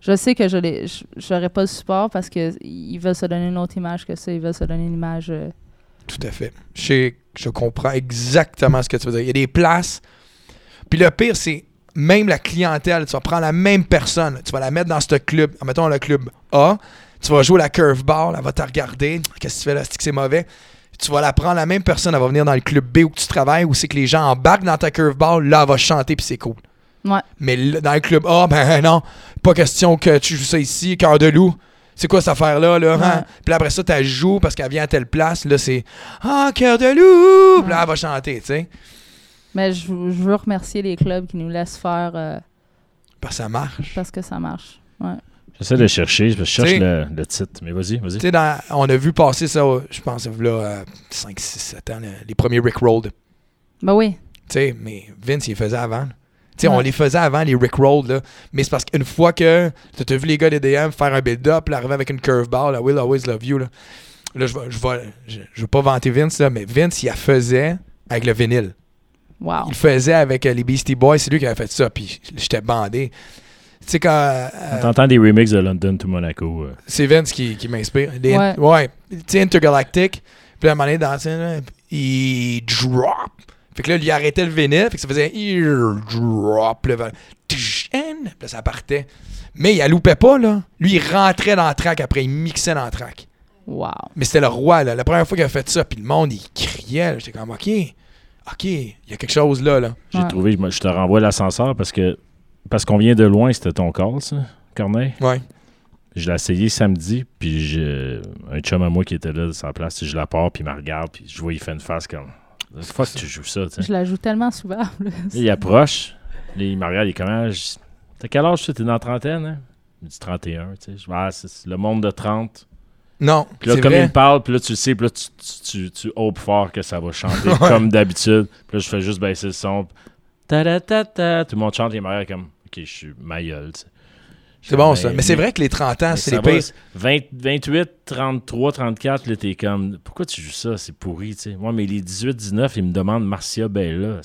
je sais que je j'aurais pas le support parce que ils veulent se donner une autre image que ça. Ils veulent se donner une image. euh, Tout à fait. Je, comprends exactement ce que tu veux dire. Il y a des places. Puis le pire, c'est même la clientèle. Tu vas prendre la même personne. Tu vas la mettre dans ce club. Mettons le club A. Tu vas jouer la curveball. Elle va te regarder. Qu'est-ce que tu fais là? C'est mauvais. Tu vas la prendre la même personne. Elle va venir dans le club B où tu travailles, où c'est que les gens embarquent dans ta curveball. Là, elle va chanter, puis c'est cool. Ouais. Mais là, dans le club A, ben non. Pas question que tu joues ça ici. Cœur de loup. C'est quoi cette affaire-là, là? hein? Puis là, après ça, tu joues parce qu'elle vient à telle place. Là, c'est Ah, cœur de loup! Puis là, elle va chanter, tu sais. Mais je, je veux remercier les clubs qui nous laissent faire euh, Parce que ça marche. parce que ça marche. Ouais. J'essaie de chercher, je cherche le, le titre, mais vas-y, vas-y. Tu sais, on a vu passer ça, je pense, là, 5, 6, 7 ans, les premiers Rick Roll. Tu Ben oui. sais, mais Vince, il faisait avant. Tu sais, on les faisait avant, les Rick Roll, là. Mais c'est parce qu'une fois que tu as vu les gars des DM faire un build-up, là, arriver avec une curveball, I will always love you, là. Là, je vais, je vais, je, je veux pas vanter Vince, là, mais Vince, il la faisait avec le vinyle. Wow. Il le faisait avec euh, les Beastie Boys, c'est lui qui avait fait ça, puis j'étais bandé. Tu sais, quand. euh, T'entends des remixes de London to Monaco. euh. c'est Vince qui, qui m'inspire. Ouais. Ouais. Tu sais, Intergalactic, puis là, à un moment donné, dans, là, il drop. Fait que là, il arrêtait le vinyle, fait que ça faisait drop. Puis là, ça partait. Mais il loupait pas, là. Lui, il rentrait dans le track après, il mixait dans le track. Wow. Mais c'était le roi, là. La première fois qu'il a fait ça, puis le monde, il criait. J'étais comme, OK, OK, il y a quelque chose là, là. J'ai trouvé, je, te renvoie l'ascenseur parce que parce qu'on vient de loin, c'était ton call, ça, Corneille. Ouais. Je l'ai essayé samedi, puis je, un chum à moi qui était là de sa place, je la pars, puis il me regarde, puis je vois, il fait une face comme. Fuck, tu joues ça, tu sais. Je la joue tellement souvent. Là, il approche, là, il me regarde, il est comment je- T'as quel âge, tu T'es dans la trentaine, hein? Il me dit 31, tu sais. Je ah, c'est c'est le monde de 30. Non, Puis là, c'est comme vrai. il me parle, puis là, tu le sais, puis là, tu, tu, tu, tu hopes fort que ça va chanter <laughs> Ouais. comme d'habitude. Puis là, je fais juste baisser le son. Ta-da-ta-ta. Tout le monde chante, il me regarde comme, OK, je suis ma gueule, tu sais. C'est bon, ça. Mais c'est vrai que les 30 ans, c'est les pires. 20 28, 33, 34, là, t'es comme, pourquoi tu joues ça? C'est pourri, tu sais. Moi, mais les 18, 19, ils me demandent Marcia Bella.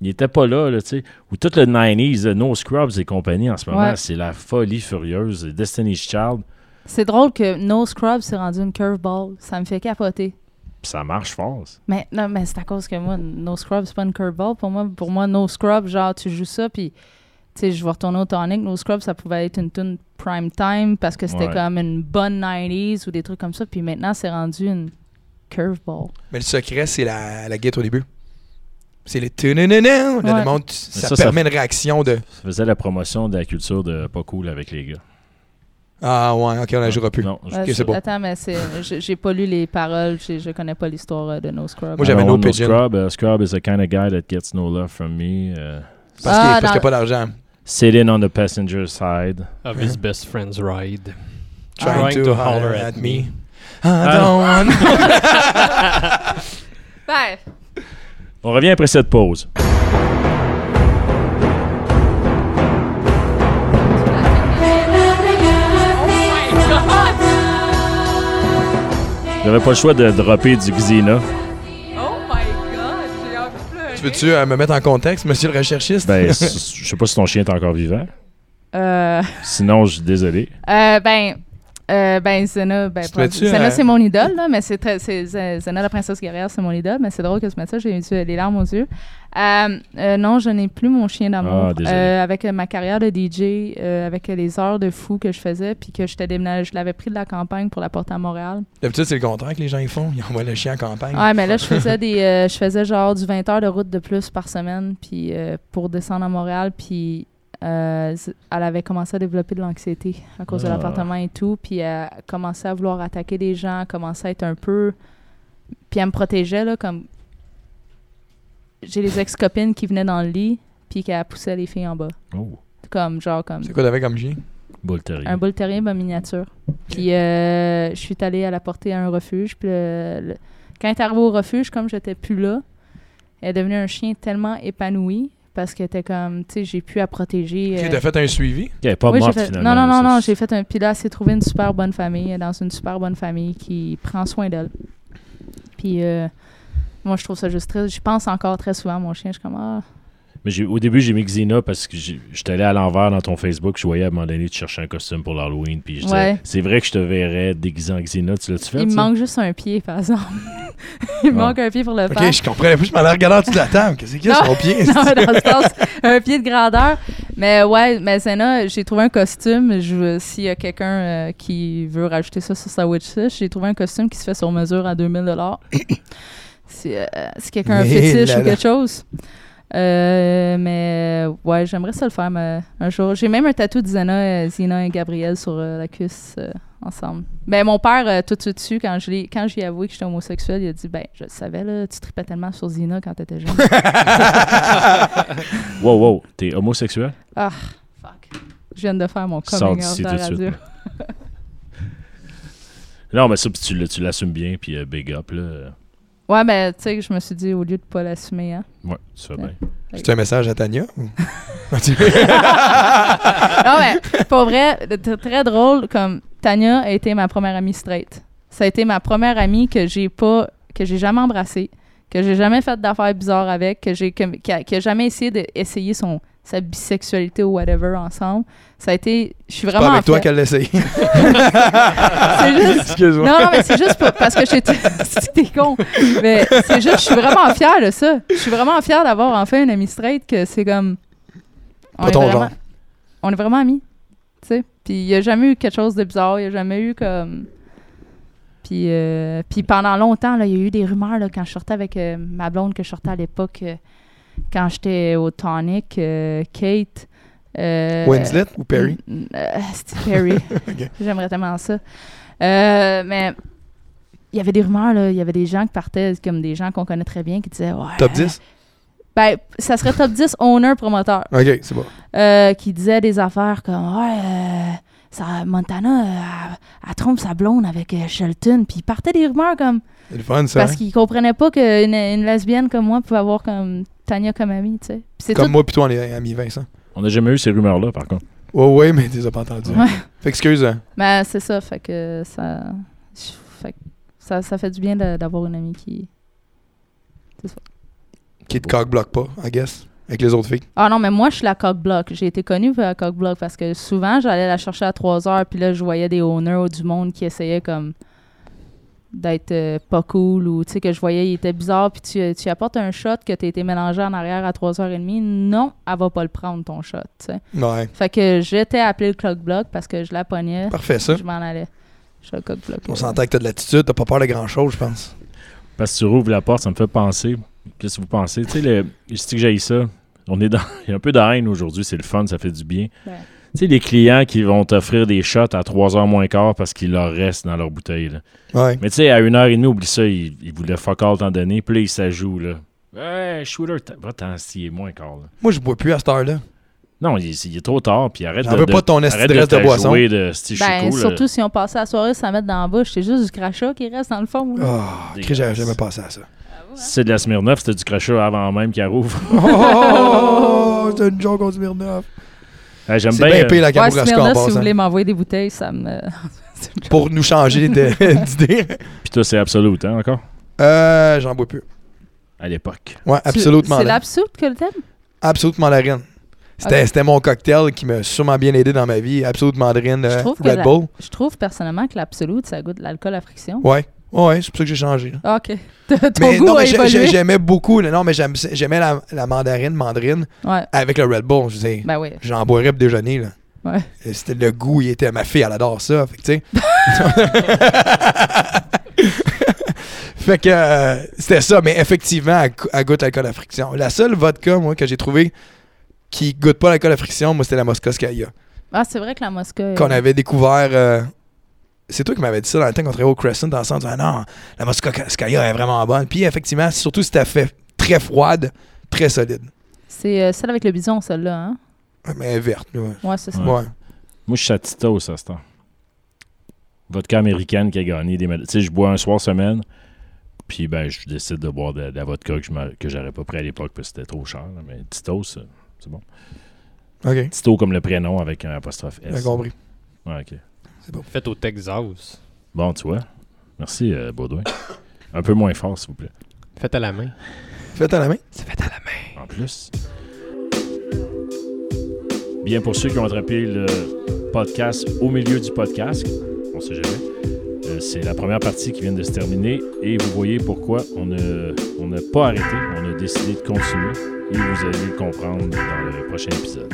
Il était pas là, là, tu sais. Ou tout le 90s, euh, No Scrubs et compagnie en ce moment, Ouais. c'est la folie furieuse. Destiny's Child, C'est drôle que No Scrub s'est rendu une curveball. Ça me fait capoter. ça marche fort. ça. Mais non, mais c'est à cause que moi, No Scrub, c'est pas une curveball. Pour moi, pour moi, No Scrub, genre, tu joues ça, puis, sais, je vais retourner au tonic. No Scrub, ça pouvait être une tune prime time parce que c'était Ouais. comme une bonne 90s ou des trucs comme ça. Puis maintenant, c'est rendu une curveball. Mais le secret, c'est la, la guette au début. C'est les tunnenenen. Là, Ouais. le monde, ça, ça, ça permet une réaction de Ça faisait la promotion de la culture de pas cool avec les gars. Ah ouais, ok, on la jouera plus. Non, je- Euh, Ok, c'est bon. Attends, mais c'est, j'ai pas lu les paroles. j'ai- Je connais pas l'histoire euh, de No Scrub. Moi, j'avais no pigeon. Scrub. Uh, Scrub is the kind of guy that gets no love from me. uh, Parce Ah, qu'il n'y a pas d'argent. Sitting on the passenger side. Of his best friend's ride. Trying, to, holler at me. I Ah. don't want- <laughs> Ben, On revient après cette pause. J'avais pas le choix de dropper du Xena. Envie de pleurer. Tu veux-tu euh, me mettre en contexte, monsieur le recherchiste? Ben, je sais pas si ton chien est encore vivant. Euh, Sinon, je suis désolé. euh, ben, euh, ben, Zena, ben, Zena, c'est mon idole, là, mais c'est très, Zena, la princesse guerrière, c'est mon idole, mais c'est drôle que mettes ça, j'ai eu les larmes aux yeux. Euh, euh, non, je n'ai plus mon chien d'amour. Ah, avec ma carrière de DJ, avec les heures de fou que je faisais, puis que j'étais déménagé, je l'avais pris de la campagne pour la porter à Montréal. D'habitude, c'est le contraire que les gens ils font. Ils envoient le chien en campagne. Ouais, mais là, je faisais des, je faisais genre du 20 heures de route de plus par semaine, puis pour descendre à Montréal, puis euh, elle avait commencé à développer de l'anxiété à cause de Ah. l'appartement et tout. Puis elle commençait à vouloir attaquer des gens, commençait à être un peu. Puis elle me protégeait, là, comme. J'ai les ex-copines qui venaient dans le lit, puis qu'elle poussait les filles en bas. Oh, Comme, genre, comme. C'est quoi t'avais comme chien? Bull Terrier. Un bull terrier en miniature. Puis euh, je suis allée à la porter à un refuge. Puis le- le- quand elle est arrivée au refuge, comme j'étais plus là, elle est devenue un chien tellement épanoui parce qu'elle était comme, tu sais, j'ai pu à protéger. Ok, euh, t'as fait un suivi? Pas oui, morte fait- finalement. Non, non, non, non, c'est- j'ai fait un. Puis là, elle s'est trouvée une super bonne famille, dans une super bonne famille qui prend soin d'elle. Puis euh, moi, je trouve ça juste triste. Je pense encore très souvent à mon chien. Je suis comme, ah, Mais j'ai- au début, j'ai mis Xena parce que j'étais allé à l'envers dans ton Facebook. Je voyais à un moment donné, tu cherchais un costume pour l'Halloween. Puis je disais, Ouais. c'est vrai que je te verrais déguisé en Xena. Tu l'as-tu fait? il me manque juste un pied, par exemple. <laughs> il me Ah. manque un pied pour le Ok, faire. je comprenais plus. Je m'en en dessous de la table. Qu'est-ce qu'il y a mon pied? <laughs> non, mais dans le sens, un pied de grandeur. Mais ouais, mais Zena, j'ai trouvé un costume. S'il y a quelqu'un euh, qui veut rajouter ça sur sa wishlist, j'ai trouvé un costume qui se fait sur mesure à 2000 Si, <coughs> euh, si quelqu'un a un fétiche là ou là. quelque chose. Euh, mais ouais, j'aimerais ça le faire mais un jour. J'ai même un tatou de Zena, euh, Zina et Gabriel sur euh, la cuisse euh, ensemble. Ben, mon père, tout de suite dessus, quand je l'ai- quand j'ai avoué que j'étais homosexuel, il a dit Ben, je le savais, là, tu tripais tellement sur Zina quand t'étais jeune. <laughs> Wow, wow. T'es homosexuel? Ah, fuck. Je viens de faire mon coming out la de suite. radio. <laughs> Non, mais ça, tu, l'assumes bien. Puis big up, là. Ouais, mais tu sais, je me suis dit, au lieu de pas l'assumer, hein. Ouais, tu fais bien. C'est un message à Tania? ou- <laughs> non, mais pour vrai, très drôle, comme Tania a été ma première amie straight. Ça a été ma première amie que j'ai pas, que j'ai jamais embrassée, que j'ai jamais fait d'affaires bizarres avec, que j'ai, que- qui, a, qui a jamais essayé d'essayer son sa bisexualité ou whatever ensemble. Ça a été, je suis C'est vraiment pas avec toi qu'elle l'essaye. <laughs> C'est juste, Excuse-moi. Non, non, mais c'est juste pour- parce que j'étais. <laughs> C'était con. Mais c'est juste, je suis vraiment fière de ça. Je suis vraiment fière d'avoir enfin une amie straight que c'est comme. On Pas est ton vraiment, genre. On est vraiment amis. Tu sais. Puis il n'y a jamais eu quelque chose de bizarre. Il n'y a jamais eu comme. Puis, euh, puis pendant longtemps, il y a eu des rumeurs là, quand je sortais avec euh, ma blonde que je sortais à l'époque, euh, quand j'étais au Tonic, euh, Kate. euh, Winslet ou Perry? Mm, euh, C'était Perry. <laughs> J'aimerais tellement ça. Euh, mais il y avait des rumeurs, là. Il y avait des gens qui partaient, comme des gens qu'on connaît très bien, qui disaient ouais, Top 10? Ben, ça serait top 10 owner promoteur. Ok, c'est bon. euh, qui disaient des affaires comme ouais, euh, ça, Montana, euh, elle, elle trompe sa blonde avec Shelton. Puis il partait des rumeurs comme. C'est le fun, ça. Parce hein? qu'ils comprenaient pas qu'une une lesbienne comme moi pouvait avoir comme Tania comme amie, tu sais. C'est Comme tout. moi, puis toi, on est amis, Vincent. On n'a jamais eu ces rumeurs-là, par contre. Ouais, ouais, mais tu les as pas entendues. Ouais. Fait excuse. hein. Mais c'est ça, fait que ça. Fait que ça, ça fait du bien d'avoir une amie qui. Qui te cock-bloque pas, I guess, avec les autres filles. Ah non, mais moi, je suis la cock-block. J'ai été connue pour la cock-block parce que souvent, j'allais la chercher à 3 heures, puis là, je voyais des owners du monde qui essayaient comme d'être euh, pas cool ou tu sais que je voyais il était bizarre puis tu, tu apportes un shot que tu été mélangé en arrière à 3h30 non elle va pas le prendre ton shot tu sais Ouais. fait que j'étais appelé le cock block parce que je la pognais Parfait, ça. je m'en allais je suis le cock block On s'entend que t'as de l'attitude, t'as pas peur de grand-chose, je pense. Parce que tu rouvres la porte, ça me fait penser. Qu'est-ce que vous pensez? Tu sais, le... je dis que j'ai ça. On est dans. <laughs> Il y a un peu de haine aujourd'hui, c'est le fun, ça fait du bien. Ouais. Tu sais, les clients qui vont t'offrir des shots à 3h moins quart parce qu'il leur reste dans leur bouteille. là. Ouais. Mais tu sais, à 1h30, oublie ça, ils, ils voulaient fuck all t'en donner. Puis là, ils s'ajoutent, là. Ouais, shooter, va t'en scier moins quart, là. Moi, je bois plus à cette heure-là. Non, il, il est trop tard, puis arrête J'en de. veux de- pas de ton arrête de de te boisson. jouer de si ben cool, surtout si on passait la soirée sans mettre dans la bouche c'est juste du crachat qui reste dans le fond là. Oh, Chris, j'avais jamais pensé à ça. Si c'est de la Smirnoff, c'était du crachat avant même qu'il rouvre. Oh, <laughs> c'est une joke, met neuf. Ouais, J'aime C'est bien. bien euh, payé la ouais Smirnoff, si vous voulez m'envoyer des bouteilles ça me <laughs> Pour nous changer de- <laughs> <laughs> d'idée. Puis toi, c'est Absolute, hein, encore? Euh, j'en bois plus. À l'époque. Ouais, absolument. c'est l'absurde que le thème? Absolute mandarine. C'était mon cocktail qui m'a sûrement bien aidé dans ma vie. Absolute mandarine Je euh, trouve que Red la- Bull. Je trouve personnellement que l'absolute, ça goûte l'alcool à friction. Ouais. Ouais, c'est pour ça que j'ai changé. là. Ah, OK. <laughs> Ton Mais goût non, a mais j'ai- j'ai- évolué. j'aimais beaucoup. là, Non, mais j'aime- j'aimais la, la mandarine, mandarine Ouais, avec le Red Bull. Je veux dire, ben oui. j'en boirais pour déjeuner. Là. Ouais. Et C'était le goût, il était ma fille, elle adore ça. Fait que, tu sais. <laughs> <laughs> fait que euh, c'était ça, mais effectivement, elle, go- elle goûte l'alcool à friction. La seule vodka, moi, que j'ai trouvé qui goûte pas l'alcool à friction, moi, c'était la Mosca Skaya. Ah, c'est vrai que la Mosca. Qu'on avait découvert. euh, c'est toi qui m'avais dit ça dans le temps qu'on travaillait au Crescent ensemble. Tu disais, non, la Mosca Skaya est vraiment bonne. Puis effectivement, surtout si t'as fait très froide, très solide. C'est euh, celle avec le bison, celle-là. Hein? Ouais, Mais elle est verte, là. ouais. Ouais, c'est ça. Ouais. Ouais. Moi, je suis à Tito's à ce temps. Vodka américaine qui a gagné des médailles. Tu sais, je bois un soir semaine, puis ben, je décide de boire de, de la vodka que j'aurais pas pris à l'époque parce que c'était trop cher. là. Mais Tito's, euh, c'est bon. OK, Tito comme le prénom avec un apostrophe j'ai S. compris. Ouais, ok. Fait au Texas. Bon, tu vois. Merci, euh, Baudouin. <coughs> Un peu moins fort, s'il vous plaît. Fait à la main. Faites à la main? C'est fait à la main. En plus. Bien, pour ceux qui ont attrapé le podcast au milieu du podcast, on sait jamais, euh, c'est la première partie qui vient de se terminer et vous voyez pourquoi on n'a on n'a pas arrêté, on a décidé de continuer et vous allez le comprendre dans le prochain épisode.